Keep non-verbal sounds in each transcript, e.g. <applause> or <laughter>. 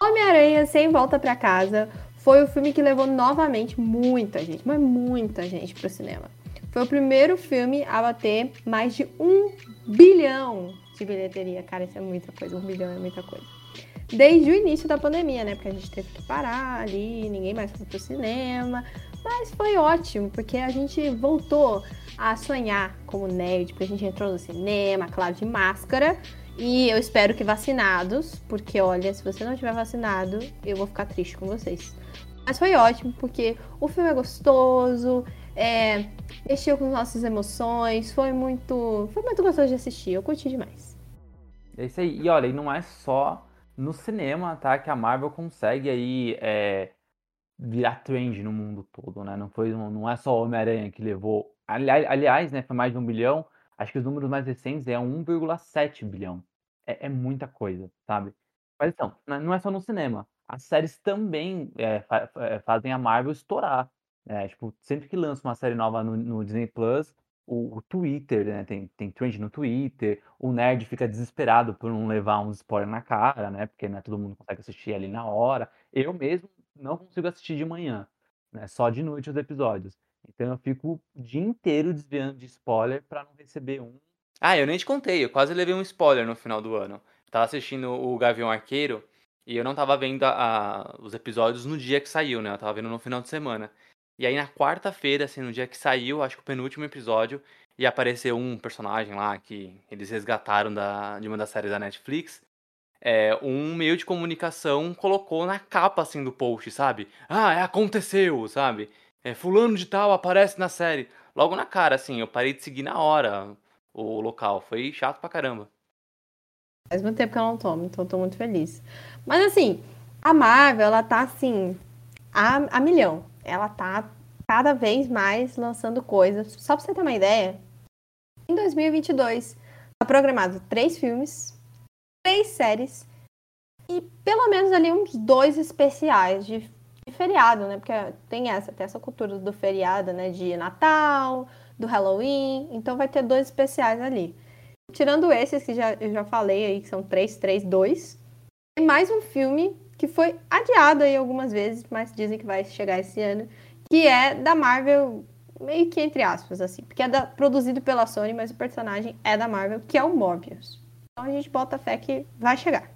Homem-Aranha Sem Volta para Casa foi o filme que levou novamente muita gente, mas muita gente pro cinema. Foi o primeiro filme a bater mais de um bilhão de bilheteria. Cara, isso é muita coisa, um bilhão é muita coisa. Desde o início da pandemia, né? Porque a gente teve que parar ali, ninguém mais foi pro cinema. Mas foi ótimo, porque a gente voltou a sonhar como nerd, porque a gente entrou no cinema, claro, de máscara, e eu espero que vacinados, porque olha, se você não tiver vacinado, eu vou ficar triste com vocês. Mas foi ótimo, porque o filme é gostoso, é, mexeu com nossas emoções, foi muito, foi muito gostoso de assistir, eu curti demais. É isso aí, e olha, e não é só no cinema, tá, que a Marvel consegue aí é, virar trend no mundo todo, né? Não foi, não é só Homem-Aranha que levou, aliás, aliás, né, foi mais de um bilhão, Acho que os números mais recentes é 1,7 bilhão. É, é, muita coisa, sabe? Mas então, não é só no cinema. As séries também é, fa é, fazem a Marvel estourar. É, tipo, sempre que lança uma série nova no, no Disney Plus, o, o, Twitter, né? Tem, tem trend no Twitter, o nerd fica desesperado por não levar uns spoiler na cara, né? Porque né, todo mundo consegue assistir ali na hora. Eu mesmo não consigo assistir de manhã, né? Só de noite os episódios. Então eu fico o dia inteiro desviando de spoiler para não receber um. Ah, eu nem te contei, eu quase levei um spoiler no final do ano. Eu tava assistindo o Gavião Arqueiro e eu não tava vendo a, a, os episódios no dia que saiu, né? Eu tava vendo no final de semana. E aí na quarta-feira, assim, no dia que saiu, acho que o penúltimo episódio, e apareceu um personagem lá que eles resgataram da, de uma das séries da Netflix. É, um meio de comunicação colocou na capa assim do post, sabe? Ah, é, aconteceu, sabe? é, fulano de tal aparece na série. Logo na cara, assim, eu parei de seguir na hora o local. Foi chato pra caramba. Faz muito tempo que eu não tomo, então eu tô muito feliz. Mas assim, a Marvel, ela tá assim, a, a milhão. Ela tá cada vez mais lançando coisas. Só pra você ter uma ideia, em 2022, tá programado três filmes, três séries e pelo menos ali uns dois especiais de feriado, né? Porque tem essa, tem essa cultura do feriado, né? De Natal, do Halloween. Então vai ter dois especiais ali. Tirando esses que já, eu já falei aí, que são três, três, dois. Tem mais um filme que foi adiado aí algumas vezes, mas dizem que vai chegar esse ano, que é da Marvel, meio que entre aspas, assim, porque é da, produzido pela Sony, mas o personagem é da Marvel, que é o Morbius. Então a gente bota fé que vai chegar.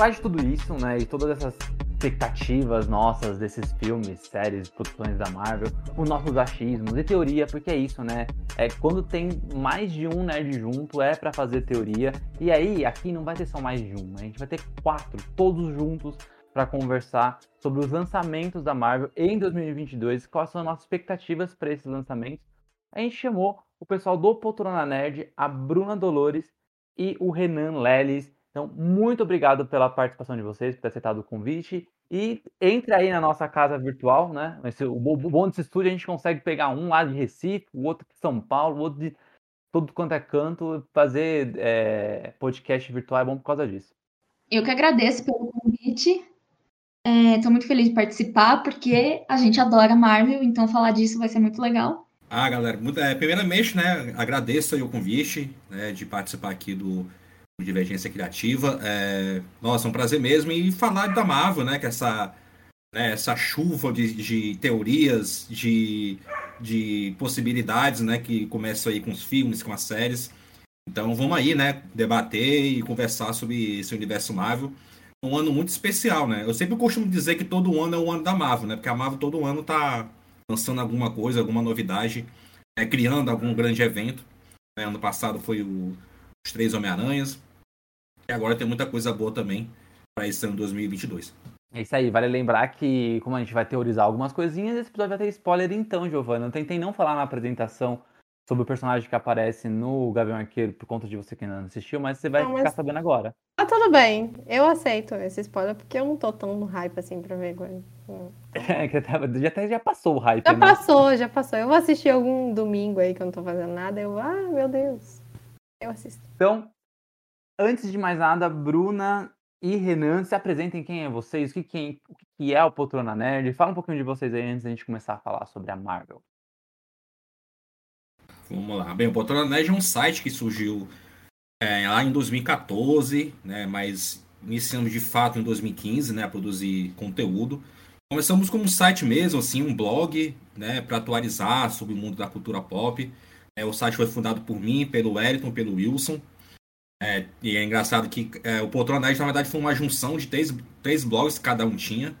Falar de tudo isso, né, e todas essas expectativas nossas desses filmes, séries, produções da Marvel, os nossos achismos e teoria, porque é isso, né? É quando tem mais de um nerd junto é para fazer teoria. E aí aqui não vai ter só mais de um, a gente vai ter quatro, todos juntos para conversar sobre os lançamentos da Marvel em 2022, quais são as nossas expectativas para esses lançamentos. A gente chamou o pessoal do Poltrona Nerd, a Bruna Dolores e o Renan Leles então, muito obrigado pela participação de vocês, por ter aceitado o convite. E entre aí na nossa casa virtual, né? Esse, o bom desse estúdio a gente consegue pegar um lá de Recife, o outro de São Paulo, o outro de todo quanto é canto. Fazer é, podcast virtual é bom por causa disso. Eu que agradeço pelo convite. Estou é, muito feliz de participar, porque a gente adora Marvel, então falar disso vai ser muito legal. Ah, galera, muito, é, primeiramente, né, agradeço o convite né, de participar aqui do Divergência Criativa. É... Nossa, é um prazer mesmo. E falar da Marvel, né? Que essa, né, essa chuva de, de teorias, de, de possibilidades, né? Que começa aí com os filmes, com as séries. Então vamos aí, né? Debater e conversar sobre esse universo Marvel. Um ano muito especial, né? Eu sempre costumo dizer que todo ano é o ano da Marvel, né? Porque a Marvel todo ano tá lançando alguma coisa, alguma novidade, né? criando algum grande evento. Né? Ano passado foi o, os Três Homem-Aranhas. E agora tem muita coisa boa também para esse ano 2022. É isso aí, vale lembrar que, como a gente vai teorizar algumas coisinhas, esse episódio vai ter spoiler então, Giovana. Eu tentei não falar na apresentação sobre o personagem que aparece no Gavião Arqueiro por conta de você que ainda não assistiu, mas você vai Não, mas- ficar sabendo agora. Ah, tudo bem. Eu aceito esse spoiler, porque eu não tô tão no hype assim pra ver. agora. É, <laughs> que já, até já passou o hype, Já né? passou, já passou. Eu vou assistir algum domingo aí que eu não tô fazendo nada. Eu, ah, meu Deus. Eu assisto. Então, antes de mais nada, Bruna e Renan, se apresentem quem é vocês, o que, quem, o que é o Poltrona Nerd. Fala um pouquinho de vocês aí antes da gente começar a falar sobre a Marvel. Vamos lá. Bem, o Poltrona Nerd é um site que surgiu é, lá em 2014, né? Mas iniciamos de fato em 2015, né? A produzir conteúdo. Começamos como um site mesmo, assim, um blog, né? Para atualizar sobre o mundo da cultura pop. É, o site foi fundado por mim, pelo Wellington, pelo Wilson. É, e é engraçado que é, o Poltrona Nerd, na verdade, foi uma junção de três, três blogs que cada um tinha.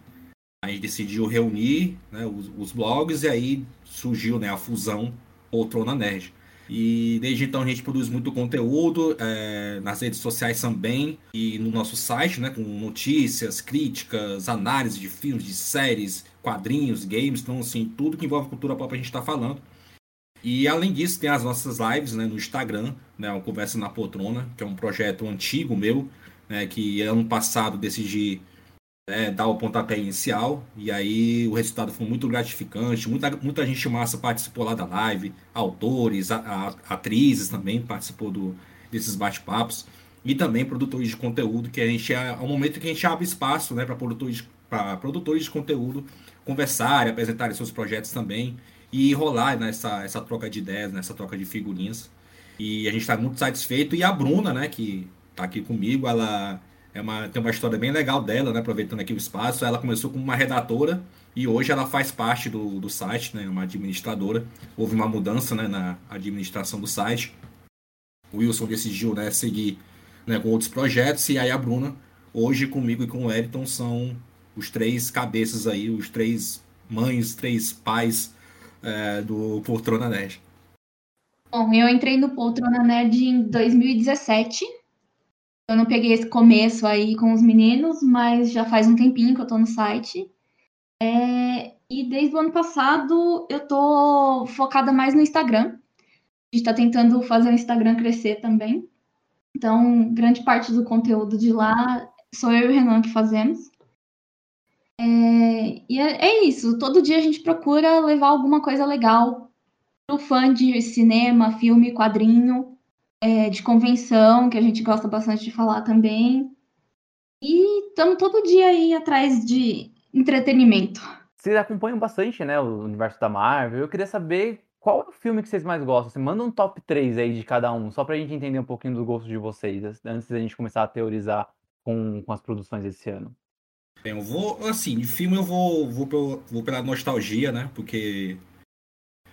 A gente decidiu reunir né, os, os blogs e aí surgiu né, a fusão Poltrona Nerd. E desde então a gente produz muito conteúdo é, nas redes sociais também e no nosso site, né, com notícias, críticas, análise de filmes, de séries, quadrinhos, games, então assim, tudo que envolve cultura pop a gente está falando. E além disso, tem as nossas lives né, no Instagram, né, o Conversa na Poltrona, que é um projeto antigo meu, né, que ano passado decidi né, dar o pontapé inicial, e aí o resultado foi muito gratificante, muita, muita gente massa participou lá da live, autores, a, a- atrizes também participou do, desses bate-papos, e também produtores de conteúdo, que a gente é, é um momento que a gente abre espaço né, para produtores, produtores de conteúdo conversarem, apresentarem seus projetos também, e rolar nessa essa troca de ideias, nessa troca de figurinhas. E a gente está muito satisfeito. E a Bruna, né, que está aqui comigo, ela é uma, tem uma história bem legal dela, né, aproveitando aqui o espaço. Ela começou como uma redatora e hoje ela faz parte do, do site, né, uma administradora. Houve uma mudança né, na administração do site. O Wilson decidiu né, seguir né, com outros projetos e aí a Bruna, hoje comigo e com o Eriton, são os três cabeças aí, os três mães, três pais é, do Poltrona Nerd. Bom, eu entrei no Poltrona Nerd em 2017. Eu não peguei esse começo aí com os meninos, mas já faz um tempinho que eu tô no site. É, e desde o ano passado eu tô focada mais no Instagram. A gente tá tentando fazer o Instagram crescer também. Então, grande parte do conteúdo de lá sou eu e o Renan que fazemos. É, e é, é isso, todo dia a gente procura levar alguma coisa legal pro fã de cinema, filme, quadrinho, é, de convenção, que a gente gosta bastante de falar também. E estamos todo dia aí atrás de entretenimento. Vocês acompanham bastante, né, o universo da Marvel. Eu queria saber qual é o filme que vocês mais gostam. Você manda um top 3 aí de cada um, só pra gente entender um pouquinho dos gostos de vocês, antes da gente começar a teorizar com, com as produções desse ano. Eu vou, assim, de filme eu vou, vou, pelo- vou pela nostalgia, né? Porque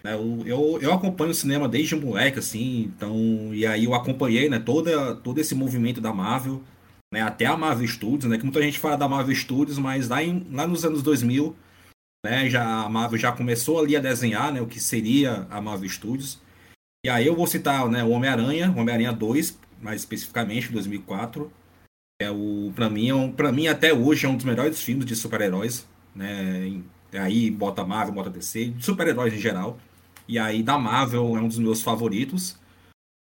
né, eu, eu, eu acompanho o cinema desde moleque, assim, então, e aí eu acompanhei, né, toda, todo esse movimento da Marvel, né, até a Marvel Studios, né, que muita gente fala da Marvel Studios, mas lá, em, lá nos anos 2000, né, já, a Marvel já começou ali a desenhar, né, o que seria a Marvel Studios, e aí eu vou citar, né, o Homem-Aranha, Homem-Aranha 2, mais especificamente, 2004, é o para mim, é um, para mim até hoje é um dos melhores filmes de super-heróis, né? Aí bota Marvel, bota DC, super-heróis em geral. E aí da Marvel é um dos meus favoritos.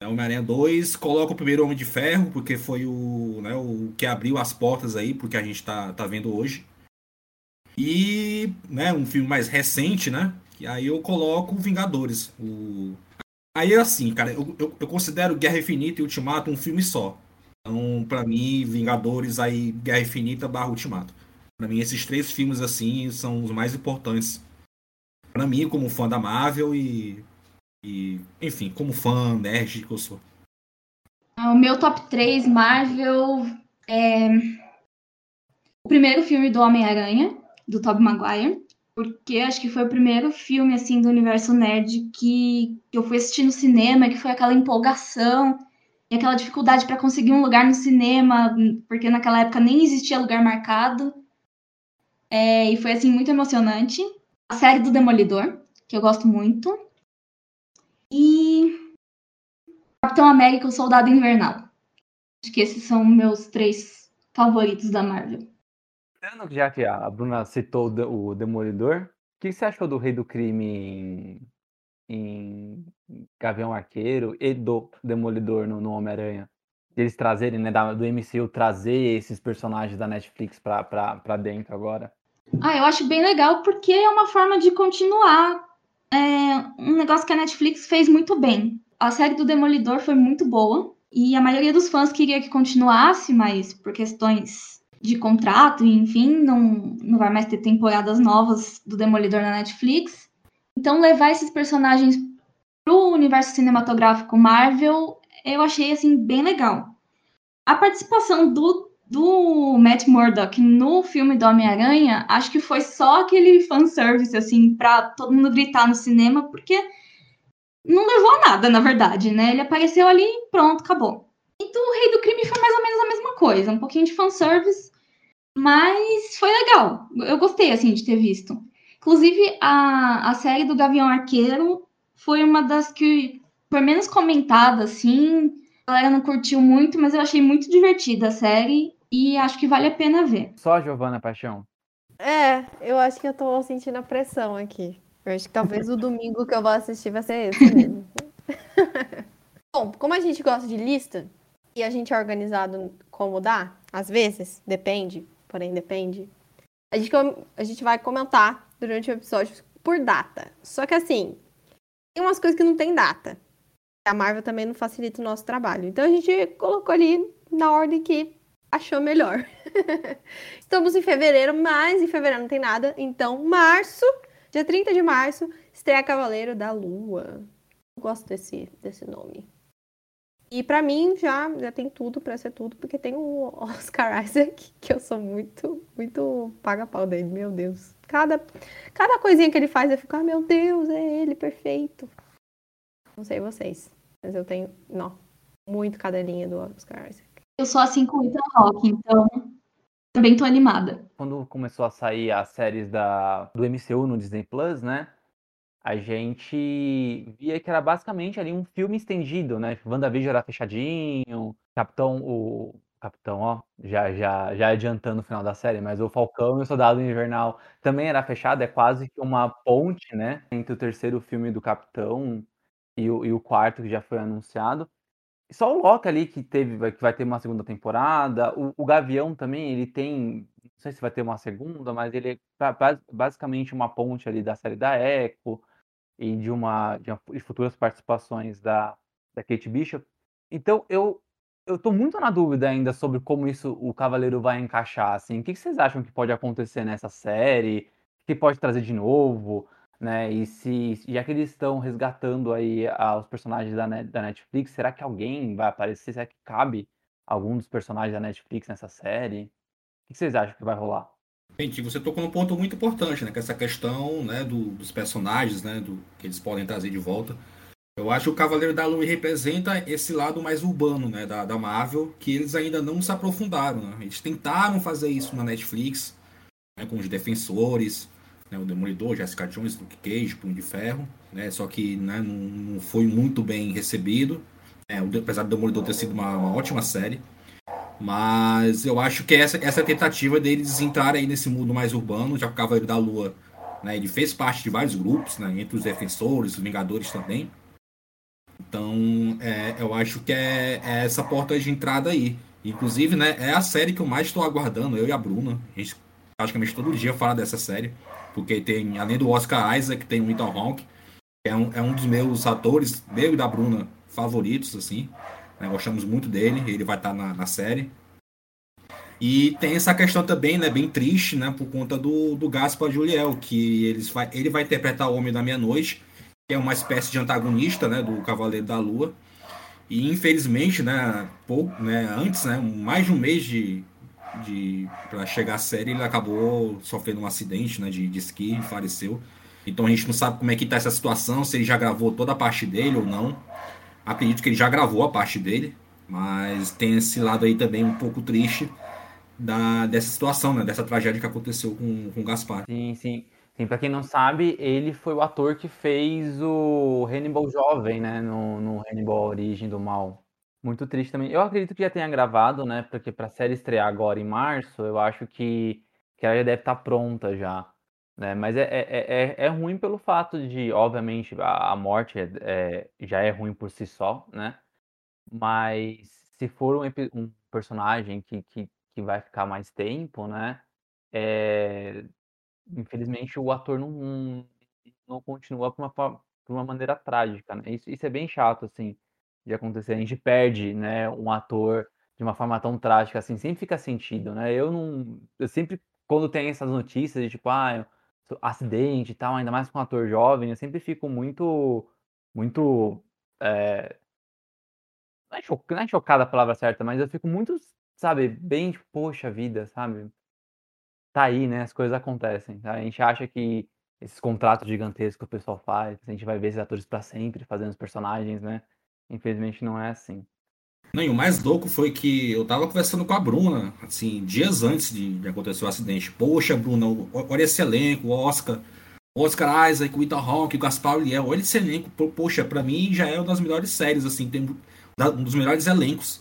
É Homem-Aranha 2, coloca o primeiro Homem de Ferro, porque foi o, né, o que abriu as portas aí porque a gente tá, tá vendo hoje. E, né, um filme mais recente, né? E aí eu coloco Vingadores. O... Aí é assim, cara, eu, eu, eu considero Guerra Infinita e Ultimato um filme só. Então, pra mim, Vingadores, aí Guerra Infinita barra Ultimato. Pra mim, esses três filmes, assim, são os mais importantes. Pra mim, como fã da Marvel e, e enfim, como fã nerd que eu sou. Ah, o meu top 3 Marvel é o primeiro filme do Homem-Aranha, do Tobey Maguire, porque acho que foi o primeiro filme assim do universo nerd que eu fui assistir no cinema, que foi aquela empolgação e aquela dificuldade para conseguir um lugar no cinema, porque naquela época nem existia lugar marcado. É, e foi assim muito emocionante. A série do Demolidor, que eu gosto muito. E Capitão América, o Soldado Invernal. Acho que esses são meus três favoritos da Marvel. Já que a Bruna citou o Demolidor, o que você achou do Rei do Crime em, em Gavião Arqueiro e do Demolidor no, no Homem-Aranha? Eles trazerem, né, do MCU, trazer esses personagens da Netflix pra, pra, pra dentro agora? Ah, eu acho bem legal porque é uma forma de continuar é, um negócio que a Netflix fez muito bem. A série do Demolidor foi muito boa e a maioria dos fãs queria que continuasse, mas por questões de contrato, enfim, não, não vai mais ter temporadas novas do Demolidor na Netflix. Então, levar esses personagens pro universo cinematográfico Marvel, eu achei, assim, bem legal. A participação do, do Matt Murdock no filme do Homem-Aranha, acho que foi só aquele fanservice, assim, pra todo mundo gritar no cinema, porque não levou a nada, na verdade, né? Ele apareceu ali e pronto, acabou. E do Rei do Crime foi mais ou menos a mesma coisa, um pouquinho de fanservice, mas foi legal. Eu gostei, assim, de ter visto. Inclusive, a, a série do Gavião Arqueiro foi uma das que foi menos comentada, assim. A galera não curtiu muito, mas eu achei muito divertida a série e acho que vale a pena ver. Só Giovana Paixão. É, eu acho que eu tô sentindo a pressão aqui. Eu acho que talvez o domingo que eu vou assistir vai ser esse mesmo. <laughs> Bom, como a gente gosta de lista e a gente é organizado como dá, às vezes, depende, porém depende, a gente, a gente vai comentar durante o episódio por data. Só que assim, tem umas coisas que não tem data. A Marvel também não facilita o nosso trabalho. Então a gente colocou ali na ordem que achou melhor. <laughs> Estamos em fevereiro, mas em fevereiro não tem nada. Então, março Dia 30 de março, estreia Cavaleiro da Lua. Eu gosto desse, desse nome. E para mim já, já tem tudo para ser tudo, porque tem o Oscar <laughs> Isaac, que eu sou muito, muito paga-pau dele, meu Deus. Cada, cada coisinha que ele faz, eu fico, ah, meu Deus, é ele, perfeito. Não sei vocês, mas eu tenho, não, muito cadelinha do Oscar Isaac. Eu sou assim com o Ethan Rock, então também tô animada. Quando começou a sair as séries da, do MCU no Disney Plus, né? A gente via que era basicamente ali um filme estendido, né? WandaVision era fechadinho, Capitão, o Capitão, ó, já, já, já adiantando o final da série, mas o Falcão e o Soldado Invernal também era fechado, é quase que uma ponte, né? Entre o terceiro filme do Capitão e o, e o quarto que já foi anunciado. Só o Loki ali que teve, que vai ter uma segunda temporada. O, o Gavião também, ele tem. Não sei se vai ter uma segunda, mas ele é basicamente uma ponte ali da série da Echo e de uma de, uma, de futuras participações da, da Kate Bishop. Então eu eu tô muito na dúvida ainda sobre como isso o Cavaleiro vai encaixar, assim. O que vocês acham que pode acontecer nessa série? O que pode trazer de novo? né? E se já que eles estão resgatando aí ah, os personagens da, Net, da Netflix, será que alguém vai aparecer? Será que cabe algum dos personagens da Netflix nessa série? O que vocês acham que vai rolar? Gente, você tocou num ponto muito importante, né? Que é essa questão, né, do, dos personagens, né, do que eles podem trazer de volta. Eu acho que o Cavaleiro da Lua representa esse lado mais urbano, né, da, da Marvel, que eles ainda não se aprofundaram, né? Eles tentaram fazer isso na Netflix, né, com os defensores, né, o Demolidor, Jessica Jones, Luke Cage, Punho de Ferro, né, só que né, não, não, foi muito bem recebido, né, apesar do Demolidor ter sido uma, uma, ótima série, mas eu acho que essa, essa tentativa deles entrarem aí nesse mundo mais urbano, já o Cavaleiro da Lua, né, ele fez parte de vários grupos, né, entre os Defensores, os Vingadores também, então é, eu acho que é, é, essa porta de entrada aí, inclusive, né, é a série que eu mais estou aguardando, eu e a Bruna, a gente praticamente todo dia fala dessa série, porque tem, além do Oscar Isaac, tem o Ethan Hawke, que é um, é um dos meus atores, meu e da Bruna, favoritos, assim. Né? Gostamos muito dele, ele vai estar tá na, na série. E tem essa questão também, né, bem triste, né, por conta do, do Gaspar Juliel, que eles vai, ele vai interpretar o Homem da Meia-Noite, que é uma espécie de antagonista, né, do Cavaleiro da Lua. E infelizmente, né, pouco, né, antes, né, mais de um mês de, de para chegar à série, ele acabou sofrendo um acidente, né, de, de esqui faleceu. Então a gente não sabe como é que tá essa situação, se ele já gravou toda a parte dele ou não. Acredito que ele já gravou a parte dele, mas tem esse lado aí também um pouco triste da, dessa situação, né? Dessa tragédia que aconteceu com, com o Gaspar. Sim, sim. Sim, pra quem não sabe, ele foi o ator que fez o Hannibal jovem, né? No, no Hannibal Origem do Mal. Muito triste também. Eu acredito que já tenha gravado, né? Porque pra série estrear agora em março, eu acho que, que ela já deve estar tá pronta já. Né? Mas é, é, é, é ruim pelo fato de, obviamente, a, a morte é, é, já é ruim por si só, né? Mas se for um, um personagem que, que, que vai ficar mais tempo, né? É, infelizmente o ator não, não continua por uma, por uma maneira trágica, né? Isso, isso é bem chato, assim, de acontecer. A gente perde, né, um ator de uma forma tão trágica, assim, sempre fica sentido, né? Eu não... Eu sempre, quando tem essas notícias de, tipo, ah, acidente e tal, ainda mais com um ator jovem, eu sempre fico muito, muito... É... Não, é não é chocada a palavra certa, mas eu fico muito, sabe, bem, tipo, poxa vida, sabe? tá aí, né? As coisas acontecem. Tá? A gente acha que esses contratos gigantescos que o pessoal faz, a gente vai ver esses atores para sempre fazendo os personagens, né? Infelizmente não é assim. Não, e o mais louco foi que eu tava conversando com a Bruna, assim, dias antes de, de acontecer o acidente. Poxa, Bruna, olha esse elenco, Oscar, Oscar Isaac, o Ethan Hawke, o Gaspar Liel, olha esse elenco. Poxa, para mim já é uma das melhores séries, assim, tem um dos melhores elencos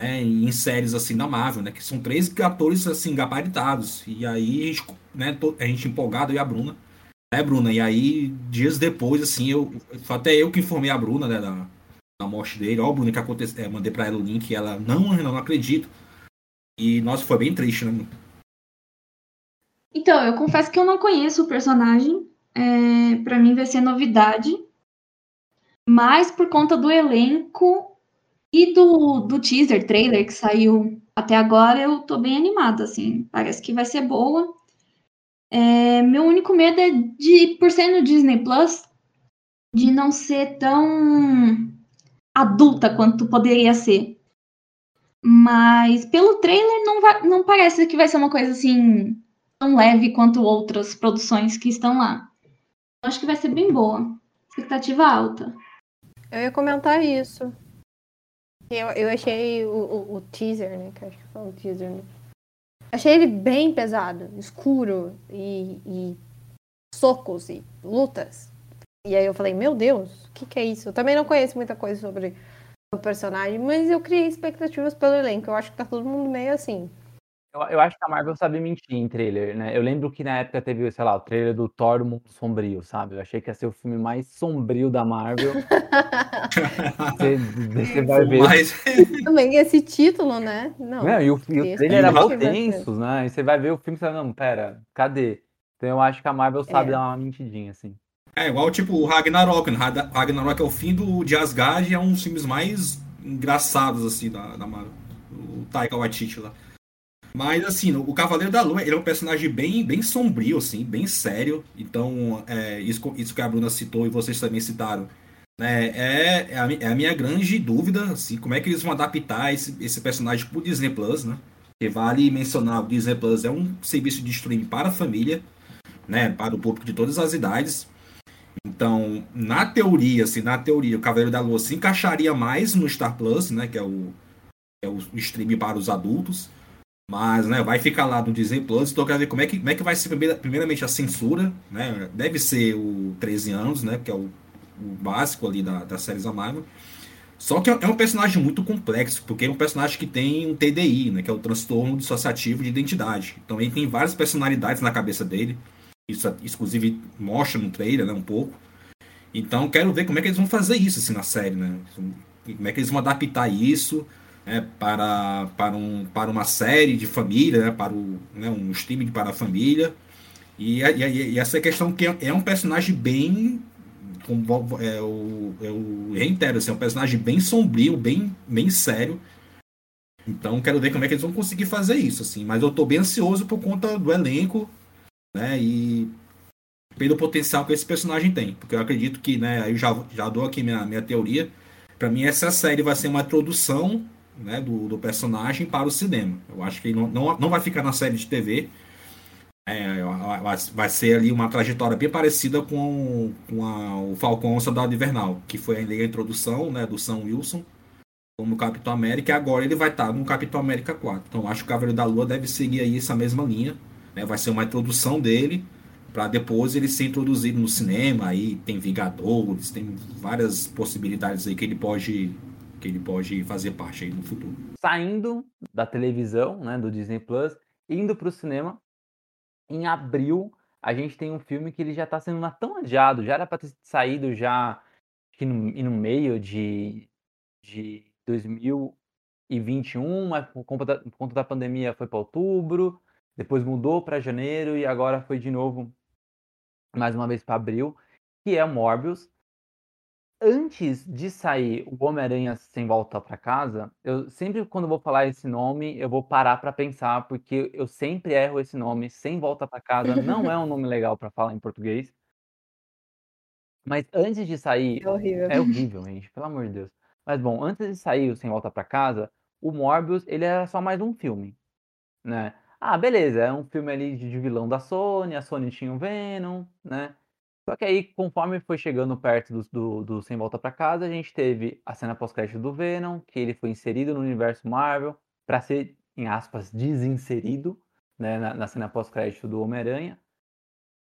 né, em séries assim da Marvel, né? Que são três atores assim gabaritados. E aí a gente, né, a gente empolgado e a Bruna, né, Bruna? E aí dias depois assim, eu até eu que informei a Bruna, né, da, da morte dele. Ó, Bruna que aconteceu, é, mandei para ela o link ela não, não, não acredito. E nossa, foi bem triste, né? Então, eu confesso que eu não conheço o personagem. É, para mim vai ser novidade. Mas por conta do elenco, e do, do teaser, trailer que saiu até agora, eu tô bem animada, assim. Parece que vai ser boa. É, meu único medo é de, por ser no Disney Plus, de não ser tão adulta quanto poderia ser. Mas pelo trailer não, vai, não parece que vai ser uma coisa assim tão leve quanto outras produções que estão lá. Acho que vai ser bem boa. Expectativa alta. Eu ia comentar isso. Eu, eu achei o, o, o teaser, né? Que acho que foi um teaser, né? Achei ele bem pesado, escuro e, e socos e lutas. E aí eu falei, meu Deus, o que, que é isso? Eu também não conheço muita coisa sobre o personagem, mas eu criei expectativas pelo elenco. Eu acho que tá todo mundo meio assim. Eu, eu, acho que a Marvel sabe mentir em trailer, né? Eu lembro que na época teve, sei lá, o trailer do Thor do Mundo Sombrio, sabe? Eu achei que ia ser o filme mais sombrio da Marvel. <laughs> você, você, vai ver. Mas... <laughs> Também esse título, né? Não. não e o, e o trailer era muito tenso, né? E você vai ver o filme e você fala, não, pera, cadê? Então eu acho que a Marvel sabe é. dar uma mentidinha, assim. É igual tipo o Ragnarok, né? Ragnarok é o fim do, de Asgard e é um dos filmes mais engraçados, assim, da, da Marvel. O Taika Waititi lá. Mas, assim, o Cavaleiro da Lua, ele é um personagem bem, bem sombrio, assim, bem sério. Então, é, isso, isso que a Bruna citou e vocês também citaram, né, é, é, a, é a minha grande dúvida, assim, como é que eles vão adaptar esse, esse personagem pro Disney Plus, né? Que vale mencionar, o Disney Plus é um serviço de streaming para a família, né? Para o público de todas as idades. Então, na teoria, assim, na teoria, o Cavaleiro da Lua se encaixaria mais no Star Plus, né? Que é o, é o streaming para os adultos. Mas, né, vai ficar lá no Disney Plus, então eu quero ver como é que, como é que vai ser primeiramente a censura, né? Deve ser o 13 anos, né? Que é o, o básico ali da, da Marvel. Só que é um personagem muito complexo, porque é um personagem que tem um TDI, né? Que é o transtorno dissociativo de identidade. Então ele tem várias personalidades na cabeça dele. Isso, inclusive, mostra no trailer, né? Um pouco. Então quero ver como é que eles vão fazer isso assim, na série, né? Como é que eles vão adaptar isso né, para, para, um, para uma série de família, né, para o, né, um streaming para a família. E, e, e essa questão que é, é um personagem bem. Como, é, o, é o reitero, assim, é um personagem bem sombrio, bem, bem sério. Então quero ver como é que eles vão conseguir fazer isso, assim. Mas eu estou bem ansioso por conta do elenco, né? E pelo potencial que esse personagem tem. Porque eu acredito que, né, eu já, já dou aqui minha, minha teoria para mim essa série vai ser uma introdução né, do, do personagem para o cinema. Eu acho que não, não, não vai ficar na série de TV. É, vai ser ali uma trajetória bem parecida com, com a, o Falcão Soldado Invernal, que foi a introdução né, do Sam Wilson como Capitão América, e agora ele vai estar no Capitão América 4. Então acho que o Cavaleiro da Lua deve seguir aí essa mesma linha. Né? Vai ser uma introdução dele, para depois ele ser introduzido no cinema. Aí tem Vingadores, tem várias possibilidades aí que ele pode que ele pode fazer parte aí no futuro. Saindo da televisão, né, do Disney Plus, indo para o cinema, em abril a gente tem um filme que ele já está sendo tão adiado, já era para ter saído já aqui no, no meio de, de 2021, mas por conta da, por conta da pandemia foi para outubro, depois mudou para janeiro e agora foi de novo mais uma vez para abril, que é o Morbius, antes de sair o Homem-Aranha Sem Volta para Casa, eu sempre, quando vou falar esse nome, eu vou parar para pensar, porque eu sempre erro esse nome. Sem Volta para Casa não é um nome legal para falar em português. Mas antes de sair. É horrível. É horrível, gente, pelo amor de Deus. Mas bom, antes de sair o Sem Volta para Casa, o Morbius, ele era só mais um filme, né? Ah, beleza, é um filme ali de vilão da Sony, a Sony tinha o Venom, né? Só que aí, conforme foi chegando perto do, do, do Sem Volta para Casa, a gente teve a cena pós-crédito do Venom, que ele foi inserido no universo Marvel para ser, em aspas, desinserido né, na, na cena pós-crédito do Homem-Aranha.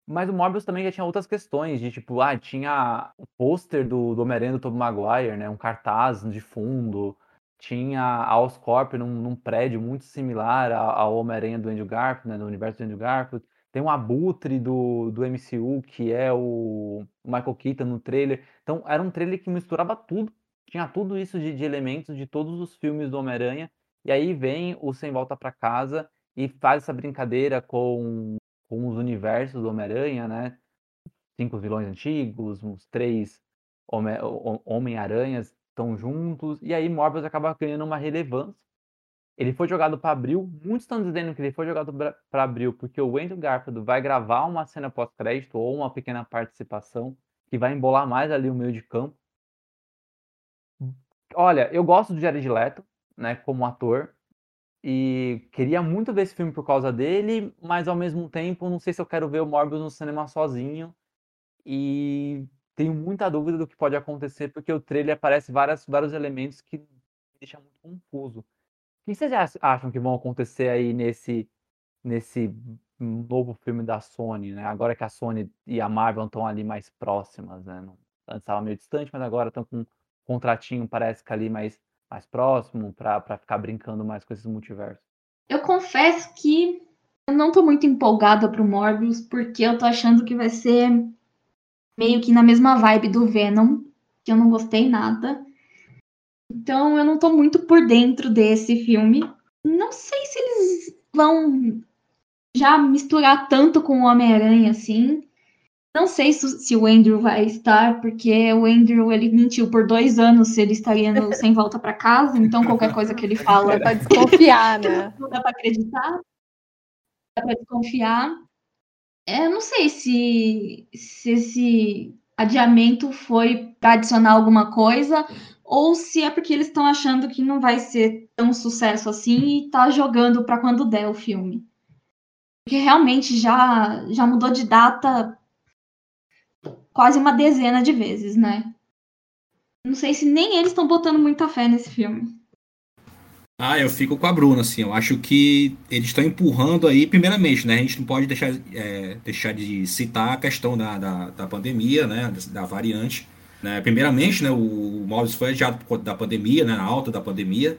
Mas o Morbius também já tinha outras questões, de tipo, ah, tinha o pôster do, do Homem-Aranha do Tobey Maguire, né, um cartaz de fundo, tinha a Oscorp num, num prédio muito similar ao Homem-Aranha do Andrew Garfield, né, do universo do Andrew Garfield. Tem um abutre do, do MCU, que é o Michael Keaton no trailer. Então, era um trailer que misturava tudo. Tinha tudo isso de, de elementos de todos os filmes do Homem-Aranha. E aí vem o Sem Volta para Casa e faz essa brincadeira com, com os universos do Homem-Aranha, né? Cinco vilões antigos, uns três Homem-Aranhas estão juntos. E aí Morbius acaba ganhando uma relevância ele foi jogado para abril. Muitos estão dizendo que ele foi jogado para abril porque o Andrew Garfield vai gravar uma cena pós-crédito ou uma pequena participação que vai embolar mais ali o meio de campo. Olha, eu gosto do Jared Leto, né, como ator, e queria muito ver esse filme por causa dele, mas ao mesmo tempo não sei se eu quero ver o Morbius no cinema sozinho. E tenho muita dúvida do que pode acontecer, porque o trailer aparece várias, vários elementos que me deixam muito confuso. O que vocês acham que vão acontecer aí nesse, nesse novo filme da Sony, né? Agora que a Sony e a Marvel estão ali mais próximas, né? Antes estava meio distante, mas agora estão com um contratinho, parece que ali mais, mais próximo, para ficar brincando mais com esses multiversos. Eu confesso que eu não tô muito empolgada pro Morbius, porque eu tô achando que vai ser meio que na mesma vibe do Venom, que eu não gostei nada. Então eu não tô muito por dentro desse filme. Não sei se eles vão já misturar tanto com o Homem-Aranha assim. Não sei se, o Andrew vai estar, porque o Andrew ele mentiu por dois anos se ele estaria no, sem volta para casa, então qualquer coisa que ele fala. Dá pra desconfiar, né? Não dá pra acreditar. Dá pra desconfiar. É, não sei se, se esse adiamento foi para adicionar alguma coisa ou se é porque eles estão achando que não vai ser tão sucesso assim e tá jogando para quando der o filme. Porque realmente já, já mudou de data quase uma dezena de vezes, né? Não sei se nem eles estão botando muita fé nesse filme. Ah, eu fico com a Bruna, assim. Eu acho que eles estão empurrando aí, primeiramente, né? A gente não pode deixar, é, deixar de citar a questão da, da, da pandemia, né? Da, da variante. Né? Primeiramente, né, o Morbius foi adiado por conta da pandemia, né, na alta da pandemia.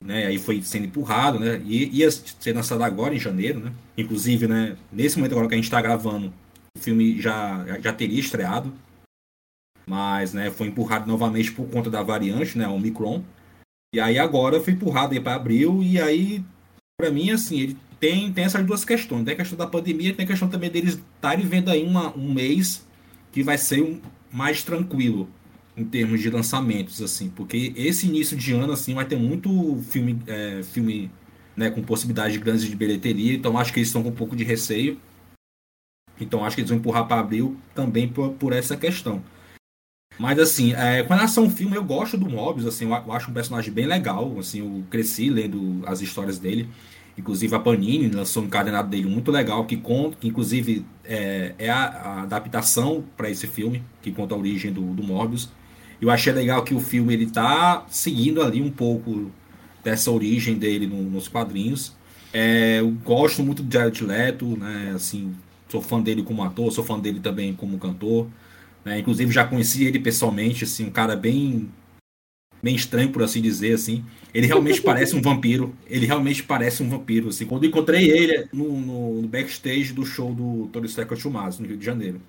Né, aí foi sendo empurrado, né, e ia ser lançado agora em janeiro, né. Inclusive, né, nesse momento agora que a gente está gravando, o filme já, já teria estreado, mas, né, foi empurrado novamente por conta da variante, né, Omicron. E aí agora foi empurrado aí para abril e aí, para mim, assim, ele tem, tem essas duas questões. Tem a questão da pandemia, tem a questão também deles estarem vendo aí uma, um mês que vai ser um, mais tranquilo em termos de lançamentos, assim, porque esse início de ano, assim, vai ter muito filme, é, filme né, com possibilidade de grandes de bilheteria, então acho que eles estão com um pouco de receio. Então acho que eles vão empurrar para abril também por, por essa questão. Mas assim, é, com relação ao filme, eu gosto do Mobius, assim, eu, eu acho um personagem bem legal, assim, eu cresci lendo as histórias dele. Inclusive a Panini lançou um encadenado dele muito legal, que conta, que inclusive é, é a, a adaptação para esse filme, que conta a origem do, do Morbius. Eu achei legal que o filme ele tá seguindo ali um pouco dessa origem dele no, nos quadrinhos. É, eu gosto muito do Jared Leto, né? Assim, sou fã dele como ator, sou fã dele também como cantor. Né? Inclusive já conheci ele pessoalmente, assim, um cara bem bem estranho, por assim dizer, assim. Ele realmente <laughs> parece um vampiro. Ele realmente parece um vampiro, assim. Quando encontrei ele no, no, no backstage do show do Tony Chumazo, no Rio de Janeiro.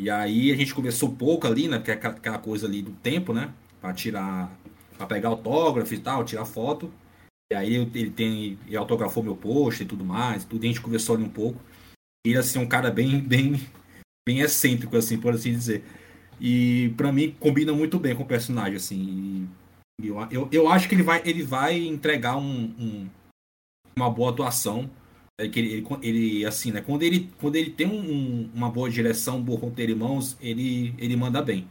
E aí a gente conversou pouco ali, né? Porque é aquela coisa ali do tempo, né? Pra tirar... Pra pegar autógrafo e tal, tirar foto. E aí ele tem... Ele autografou meu post e tudo mais. Tudo, e a gente conversou ali um pouco. Ele, assim, é um cara bem... Bem, bem excêntrico, assim, por assim dizer. E para mim combina muito bem com o personagem, assim. Eu, eu, eu acho que ele vai, ele vai entregar um, um uma boa atuação. É que ele, ele, ele, assim, né? Quando ele, quando ele tem um, uma boa direção, um bom roteiro em mãos, ele, ele manda bem.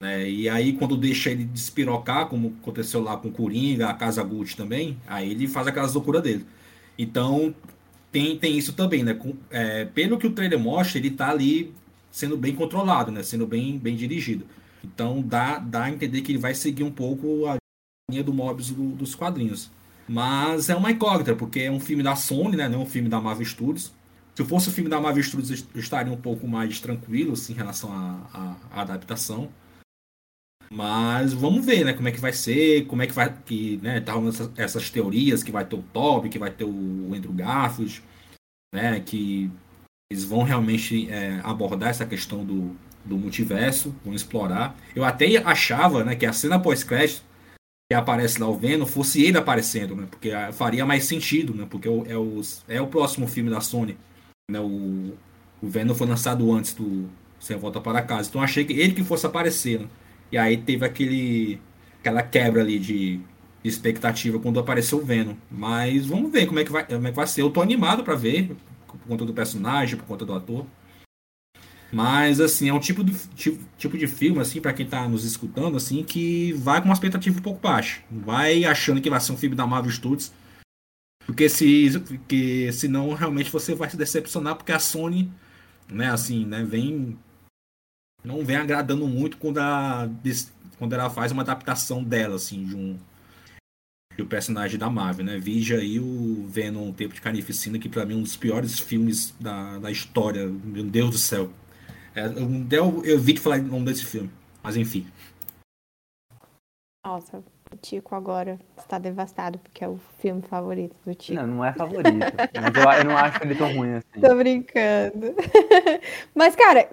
Né? E aí, quando deixa ele despirocar, como aconteceu lá com o Coringa, a Casa Gucci também, aí ele faz aquelas loucuras dele. Então, tem, tem isso também, né? Com, é, pelo que o trailer mostra, ele tá ali sendo bem controlado, né? Sendo bem, bem dirigido. Então dá, dá a entender que ele vai seguir um pouco a linha do Mobius do, dos quadrinhos. Mas é uma incógnita, porque é um filme da Sony, né? Não é um filme da Marvel Studios. Se fosse o um filme da Marvel Studios, eu estaria um pouco mais tranquilo assim, em relação à, à, adaptação. Mas vamos ver, né? Como é que vai ser, como é que vai. Que, né, tá essas, essas teorias que vai ter o Toby, que vai ter o Andrew Garfield, né? Que eles vão realmente é, abordar essa questão do, do multiverso, vão explorar. Eu até achava né, que a cena pós-crédito que aparece lá o Venom fosse ele aparecendo, né? Porque faria mais sentido, né? Porque é o, é o próximo filme da Sony. Né? O, o Venom foi lançado antes do Sem Volta para Casa. Então achei que ele que fosse aparecer. Né? E aí teve aquele aquela quebra ali de, de expectativa quando apareceu o Venom. Mas vamos ver como é que vai, como é que vai ser. Eu tô animado para ver por conta do personagem, por conta do ator. Mas, assim, é um tipo de, tipo, tipo de filme, assim, para quem tá nos escutando, assim, que vai com uma expectativa um pouco baixa. Vai achando que vai ser um filme da Marvel Studios. Porque se, porque senão realmente você vai se decepcionar, porque a Sony, né, assim, né, vem. Não vem agradando muito quando, a, quando ela faz uma adaptação dela, assim, de um, e o personagem da Marvel, né? Vija aí o Venom, Tempo de Carnificina, que para mim é um dos piores filmes da, da história. Meu Deus do céu. É, eu, eu evito falar o nome desse filme, mas enfim. Nossa, o Tico agora está devastado porque é o filme favorito do Tico. Não, não é favorito. mas eu, eu, não acho ele tão ruim assim. Tô brincando. <laughs> mas, cara,